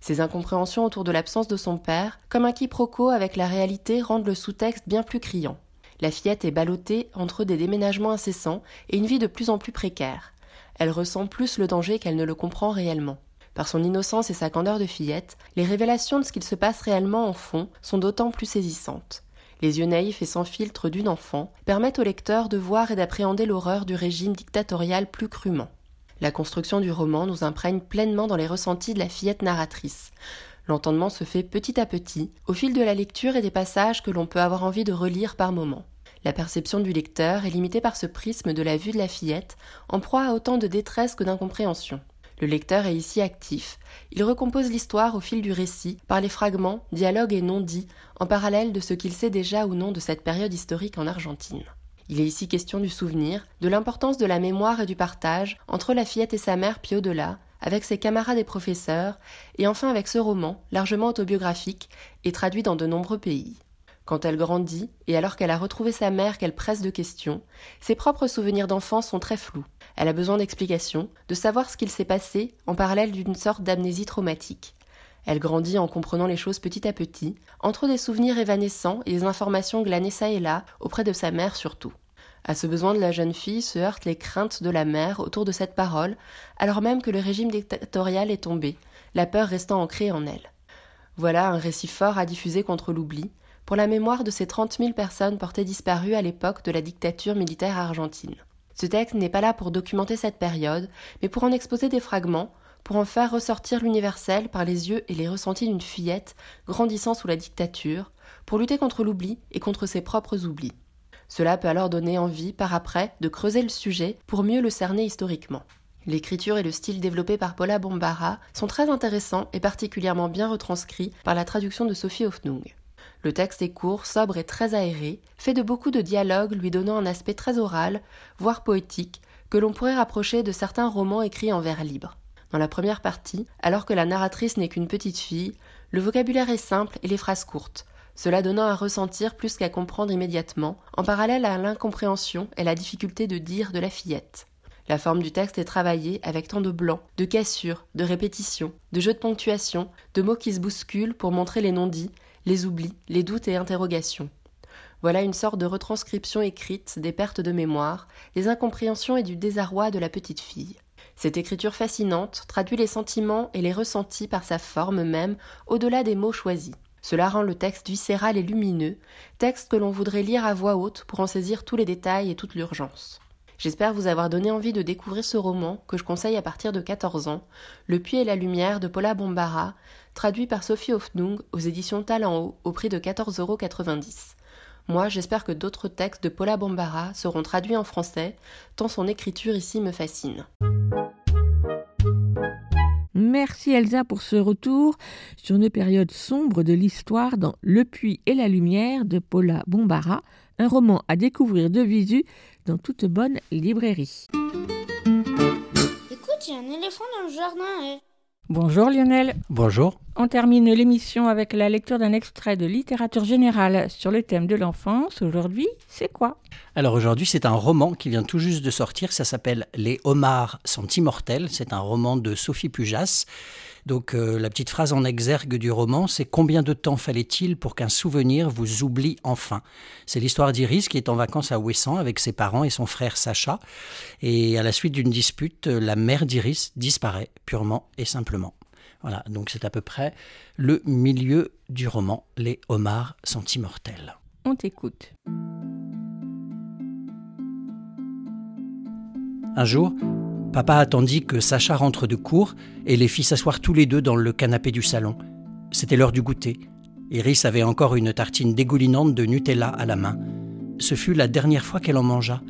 Ces incompréhensions autour de l'absence de son père, comme un quiproquo avec la réalité, rendent le sous-texte bien plus criant. La fillette est ballottée entre des déménagements incessants et une vie de plus en plus précaire elle ressent plus le danger qu'elle ne le comprend réellement. Par son innocence et sa candeur de fillette, les révélations de ce qu'il se passe réellement en fond sont d'autant plus saisissantes. Les yeux naïfs et sans filtre d'une enfant permettent au lecteur de voir et d'appréhender l'horreur du régime dictatorial plus crûment. La construction du roman nous imprègne pleinement dans les ressentis de la fillette narratrice. L'entendement se fait petit à petit, au fil de la lecture et des passages que l'on peut avoir envie de relire par moments. La perception du lecteur est limitée par ce prisme de la vue de la fillette, en proie à autant de détresse que d'incompréhension. Le lecteur est ici actif. Il recompose l'histoire au fil du récit, par les fragments, dialogues et non-dits, en parallèle de ce qu'il sait déjà ou non de cette période historique en Argentine. Il est ici question du souvenir, de l'importance de la mémoire et du partage entre la fillette et sa mère puis au-delà, avec ses camarades et professeurs, et enfin avec ce roman, largement autobiographique et traduit dans de nombreux pays. Quand elle grandit, et alors qu'elle a retrouvé sa mère qu'elle presse de questions, ses propres souvenirs d'enfance sont très flous. Elle a besoin d'explications, de savoir ce qu'il s'est passé, en parallèle d'une sorte d'amnésie traumatique. Elle grandit en comprenant les choses petit à petit, entre des souvenirs évanescents et des informations glanées ça et là, auprès de sa mère surtout. À ce besoin de la jeune fille se heurtent les craintes de la mère autour de cette parole, alors même que le régime dictatorial est tombé, la peur restant ancrée en elle. Voilà un récit fort à diffuser contre l'oubli, pour la mémoire de ces 30 000 personnes portées disparues à l'époque de la dictature militaire argentine. Ce texte n'est pas là pour documenter cette période, mais pour en exposer des fragments, pour en faire ressortir l'universel par les yeux et les ressentis d'une fillette grandissant sous la dictature, pour lutter contre l'oubli et contre ses propres oublis. Cela peut alors donner envie, par après, de creuser le sujet pour mieux le cerner historiquement. L'écriture et le style développé par Paula Bombara sont très intéressants et particulièrement bien retranscrits par la traduction de Sophie Hoffnung. Le texte est court, sobre et très aéré, fait de beaucoup de dialogues lui donnant un aspect très oral, voire poétique, que l'on pourrait rapprocher de certains romans écrits en vers libre. Dans la première partie, alors que la narratrice n'est qu'une petite fille, le vocabulaire est simple et les phrases courtes, cela donnant à ressentir plus qu'à comprendre immédiatement, en parallèle à l'incompréhension et la difficulté de dire de la fillette. La forme du texte est travaillée avec tant de blancs, de cassures, de répétitions, de jeux de ponctuation, de mots qui se bousculent pour montrer les non-dits, les oublis, les doutes et interrogations. Voilà une sorte de retranscription écrite des pertes de mémoire, des incompréhensions et du désarroi de la petite fille. Cette écriture fascinante traduit les sentiments et les ressentis par sa forme même, au-delà des mots choisis. Cela rend le texte viscéral et lumineux, texte que l'on voudrait lire à voix haute pour en saisir tous les détails et toute l'urgence. J'espère vous avoir donné envie de découvrir ce roman que je conseille à partir de 14 ans, Le puits et la lumière de Paula Bombara, traduit par Sophie Hoffnung aux éditions Talent Haut au prix de 14,90 euros. Moi, j'espère que d'autres textes de Paula Bombara seront traduits en français, tant son écriture ici me fascine. Merci Elsa pour ce retour sur une période sombre de l'histoire dans Le puits et la lumière de Paula Bombara, un roman à découvrir de visu dans toute bonne librairie. Écoute, il y a un éléphant dans le jardin. Et... Bonjour Lionel. Bonjour. On termine l'émission avec la lecture d'un extrait de littérature générale sur le thème de l'enfance. Aujourd'hui, c'est quoi? Alors aujourd'hui, c'est un roman qui vient tout juste de sortir. Ça s'appelle Les homards sont immortels. C'est un roman de Sophie Pujas. Donc euh, la petite phrase en exergue du roman, c'est combien de temps fallait-il pour qu'un souvenir vous oublie enfin? C'est l'histoire d'Iris qui est en vacances à Ouessant avec ses parents et son frère Sacha. Et à la suite d'une dispute, la mère d'Iris disparaît purement et simplement. Voilà, donc c'est à peu près le milieu du roman. Les homards sont immortels. On t'écoute. Un jour, Papa attendit que Sacha rentre de cours et les fit s'asseoir tous les deux dans le canapé du salon. C'était l'heure du goûter. Iris avait encore une tartine dégoulinante de Nutella à la main. Ce fut la dernière fois qu'elle en mangea.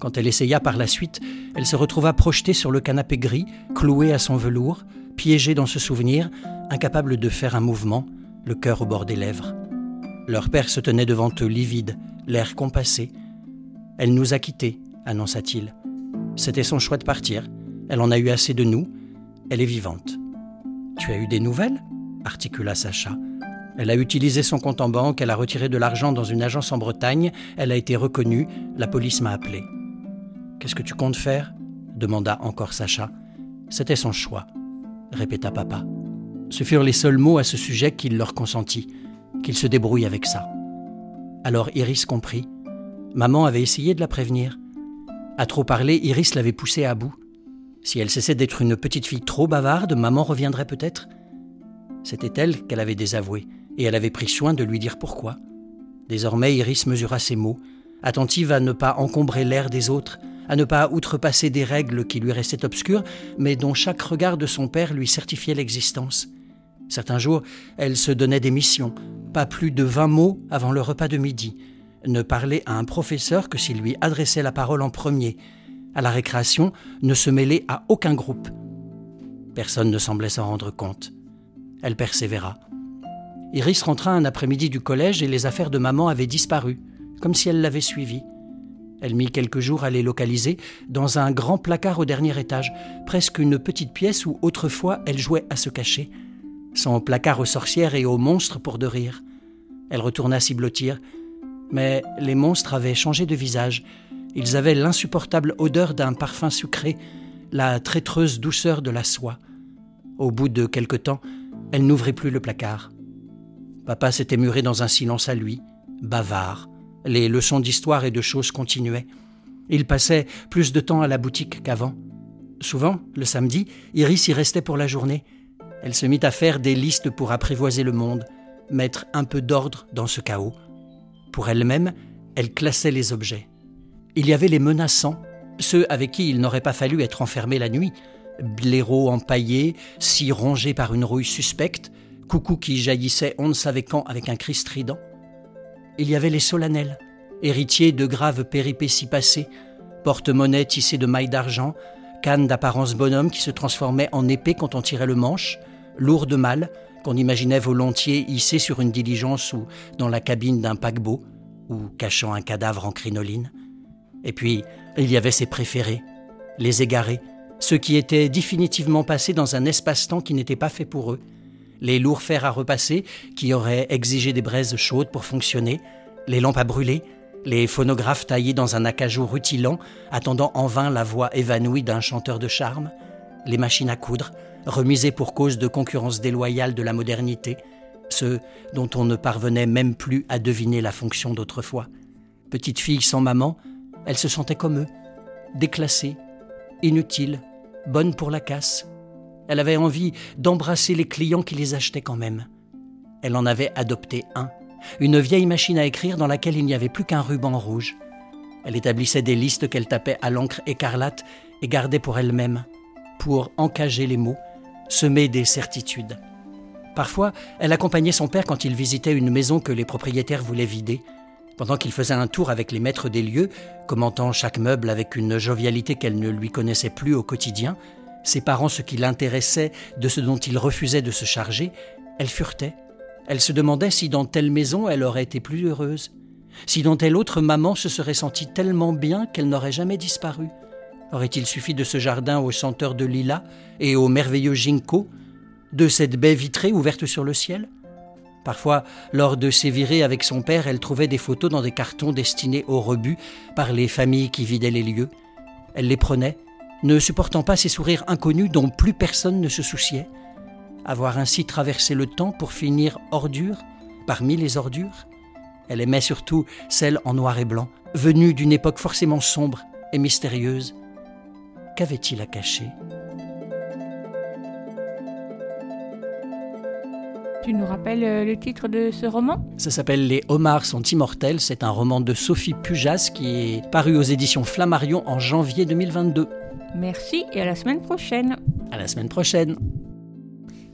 Quand elle essaya par la suite, elle se retrouva projetée sur le canapé gris, clouée à son velours, piégée dans ce souvenir, incapable de faire un mouvement, le cœur au bord des lèvres. Leur père se tenait devant eux livide, l'air compassé. Elle nous a quittés, annonça-t-il. C'était son choix de partir. Elle en a eu assez de nous. Elle est vivante. Tu as eu des nouvelles? articula Sacha. Elle a utilisé son compte en banque, elle a retiré de l'argent dans une agence en Bretagne, elle a été reconnue, la police m'a appelé. Qu'est-ce que tu comptes faire? demanda encore Sacha. C'était son choix, répéta papa. Ce furent les seuls mots à ce sujet qu'il leur consentit, qu'il se débrouille avec ça. Alors Iris comprit. Maman avait essayé de la prévenir. À trop parler, Iris l'avait poussée à bout. Si elle cessait d'être une petite fille trop bavarde, maman reviendrait peut-être? C'était elle qu'elle avait désavouée, et elle avait pris soin de lui dire pourquoi. Désormais, Iris mesura ses mots, attentive à ne pas encombrer l'air des autres, à ne pas outrepasser des règles qui lui restaient obscures, mais dont chaque regard de son père lui certifiait l'existence. Certains jours, elle se donnait des missions, pas plus de vingt mots avant le repas de midi, ne parlait à un professeur que s'il lui adressait la parole en premier. À la récréation, ne se mêlait à aucun groupe. Personne ne semblait s'en rendre compte. Elle persévéra. Iris rentra un après-midi du collège et les affaires de maman avaient disparu, comme si elle l'avait suivi. Elle mit quelques jours à les localiser dans un grand placard au dernier étage, presque une petite pièce où autrefois elle jouait à se cacher. Son placard aux sorcières et aux monstres pour de rire. Elle retourna s'y blottir, mais les monstres avaient changé de visage. Ils avaient l'insupportable odeur d'un parfum sucré, la traîtreuse douceur de la soie. Au bout de quelque temps, elle n'ouvrit plus le placard. Papa s'était muré dans un silence à lui, bavard. Les leçons d'histoire et de choses continuaient. Il passait plus de temps à la boutique qu'avant. Souvent, le samedi, Iris y restait pour la journée. Elle se mit à faire des listes pour apprivoiser le monde, mettre un peu d'ordre dans ce chaos. Pour elle-même, elle classait les objets. Il y avait les menaçants, ceux avec qui il n'aurait pas fallu être enfermé la nuit, blaireaux empaillés, si rongés par une rouille suspecte, coucou qui jaillissait on ne savait quand avec un cri strident. Il y avait les solennels, héritiers de graves péripéties passées, porte-monnaie tissés de mailles d'argent, canne d'apparence bonhomme qui se transformait en épée quand on tirait le manche, lourde malle qu'on imaginait volontiers hissée sur une diligence ou dans la cabine d'un paquebot, ou cachant un cadavre en crinoline. Et puis, il y avait ses préférés, les égarés, ceux qui étaient définitivement passés dans un espace-temps qui n'était pas fait pour eux, les lourds fers à repasser qui auraient exigé des braises chaudes pour fonctionner, les lampes à brûler, les phonographes taillés dans un acajou rutilant, attendant en vain la voix évanouie d'un chanteur de charme, les machines à coudre, remisées pour cause de concurrence déloyale de la modernité, ceux dont on ne parvenait même plus à deviner la fonction d'autrefois. Petite fille sans maman, elle se sentait comme eux, déclassée, inutile, bonne pour la casse. Elle avait envie d'embrasser les clients qui les achetaient quand même. Elle en avait adopté un, une vieille machine à écrire dans laquelle il n'y avait plus qu'un ruban rouge. Elle établissait des listes qu'elle tapait à l'encre écarlate et gardait pour elle-même, pour encager les mots, semer des certitudes. Parfois, elle accompagnait son père quand il visitait une maison que les propriétaires voulaient vider. Pendant qu'il faisait un tour avec les maîtres des lieux, commentant chaque meuble avec une jovialité qu'elle ne lui connaissait plus au quotidien, séparant ce qui l'intéressait de ce dont il refusait de se charger, elle furetait. Elle se demandait si dans telle maison elle aurait été plus heureuse, si dans telle autre maman se serait sentie tellement bien qu'elle n'aurait jamais disparu. Aurait-il suffi de ce jardin aux senteurs de lilas et aux merveilleux ginkgo, de cette baie vitrée ouverte sur le ciel? Parfois, lors de ses virées avec son père, elle trouvait des photos dans des cartons destinés au rebut par les familles qui vidaient les lieux. Elle les prenait, ne supportant pas ces sourires inconnus dont plus personne ne se souciait. Avoir ainsi traversé le temps pour finir ordure parmi les ordures? Elle aimait surtout celle en noir et blanc, venue d'une époque forcément sombre et mystérieuse. Qu'avait-il à cacher? Tu nous rappelles euh, le titre de ce roman? Ça s'appelle Les homards sont immortels. C'est un roman de Sophie Pujas qui est paru aux éditions Flammarion en janvier 2022. Merci et à la semaine prochaine. À la semaine prochaine.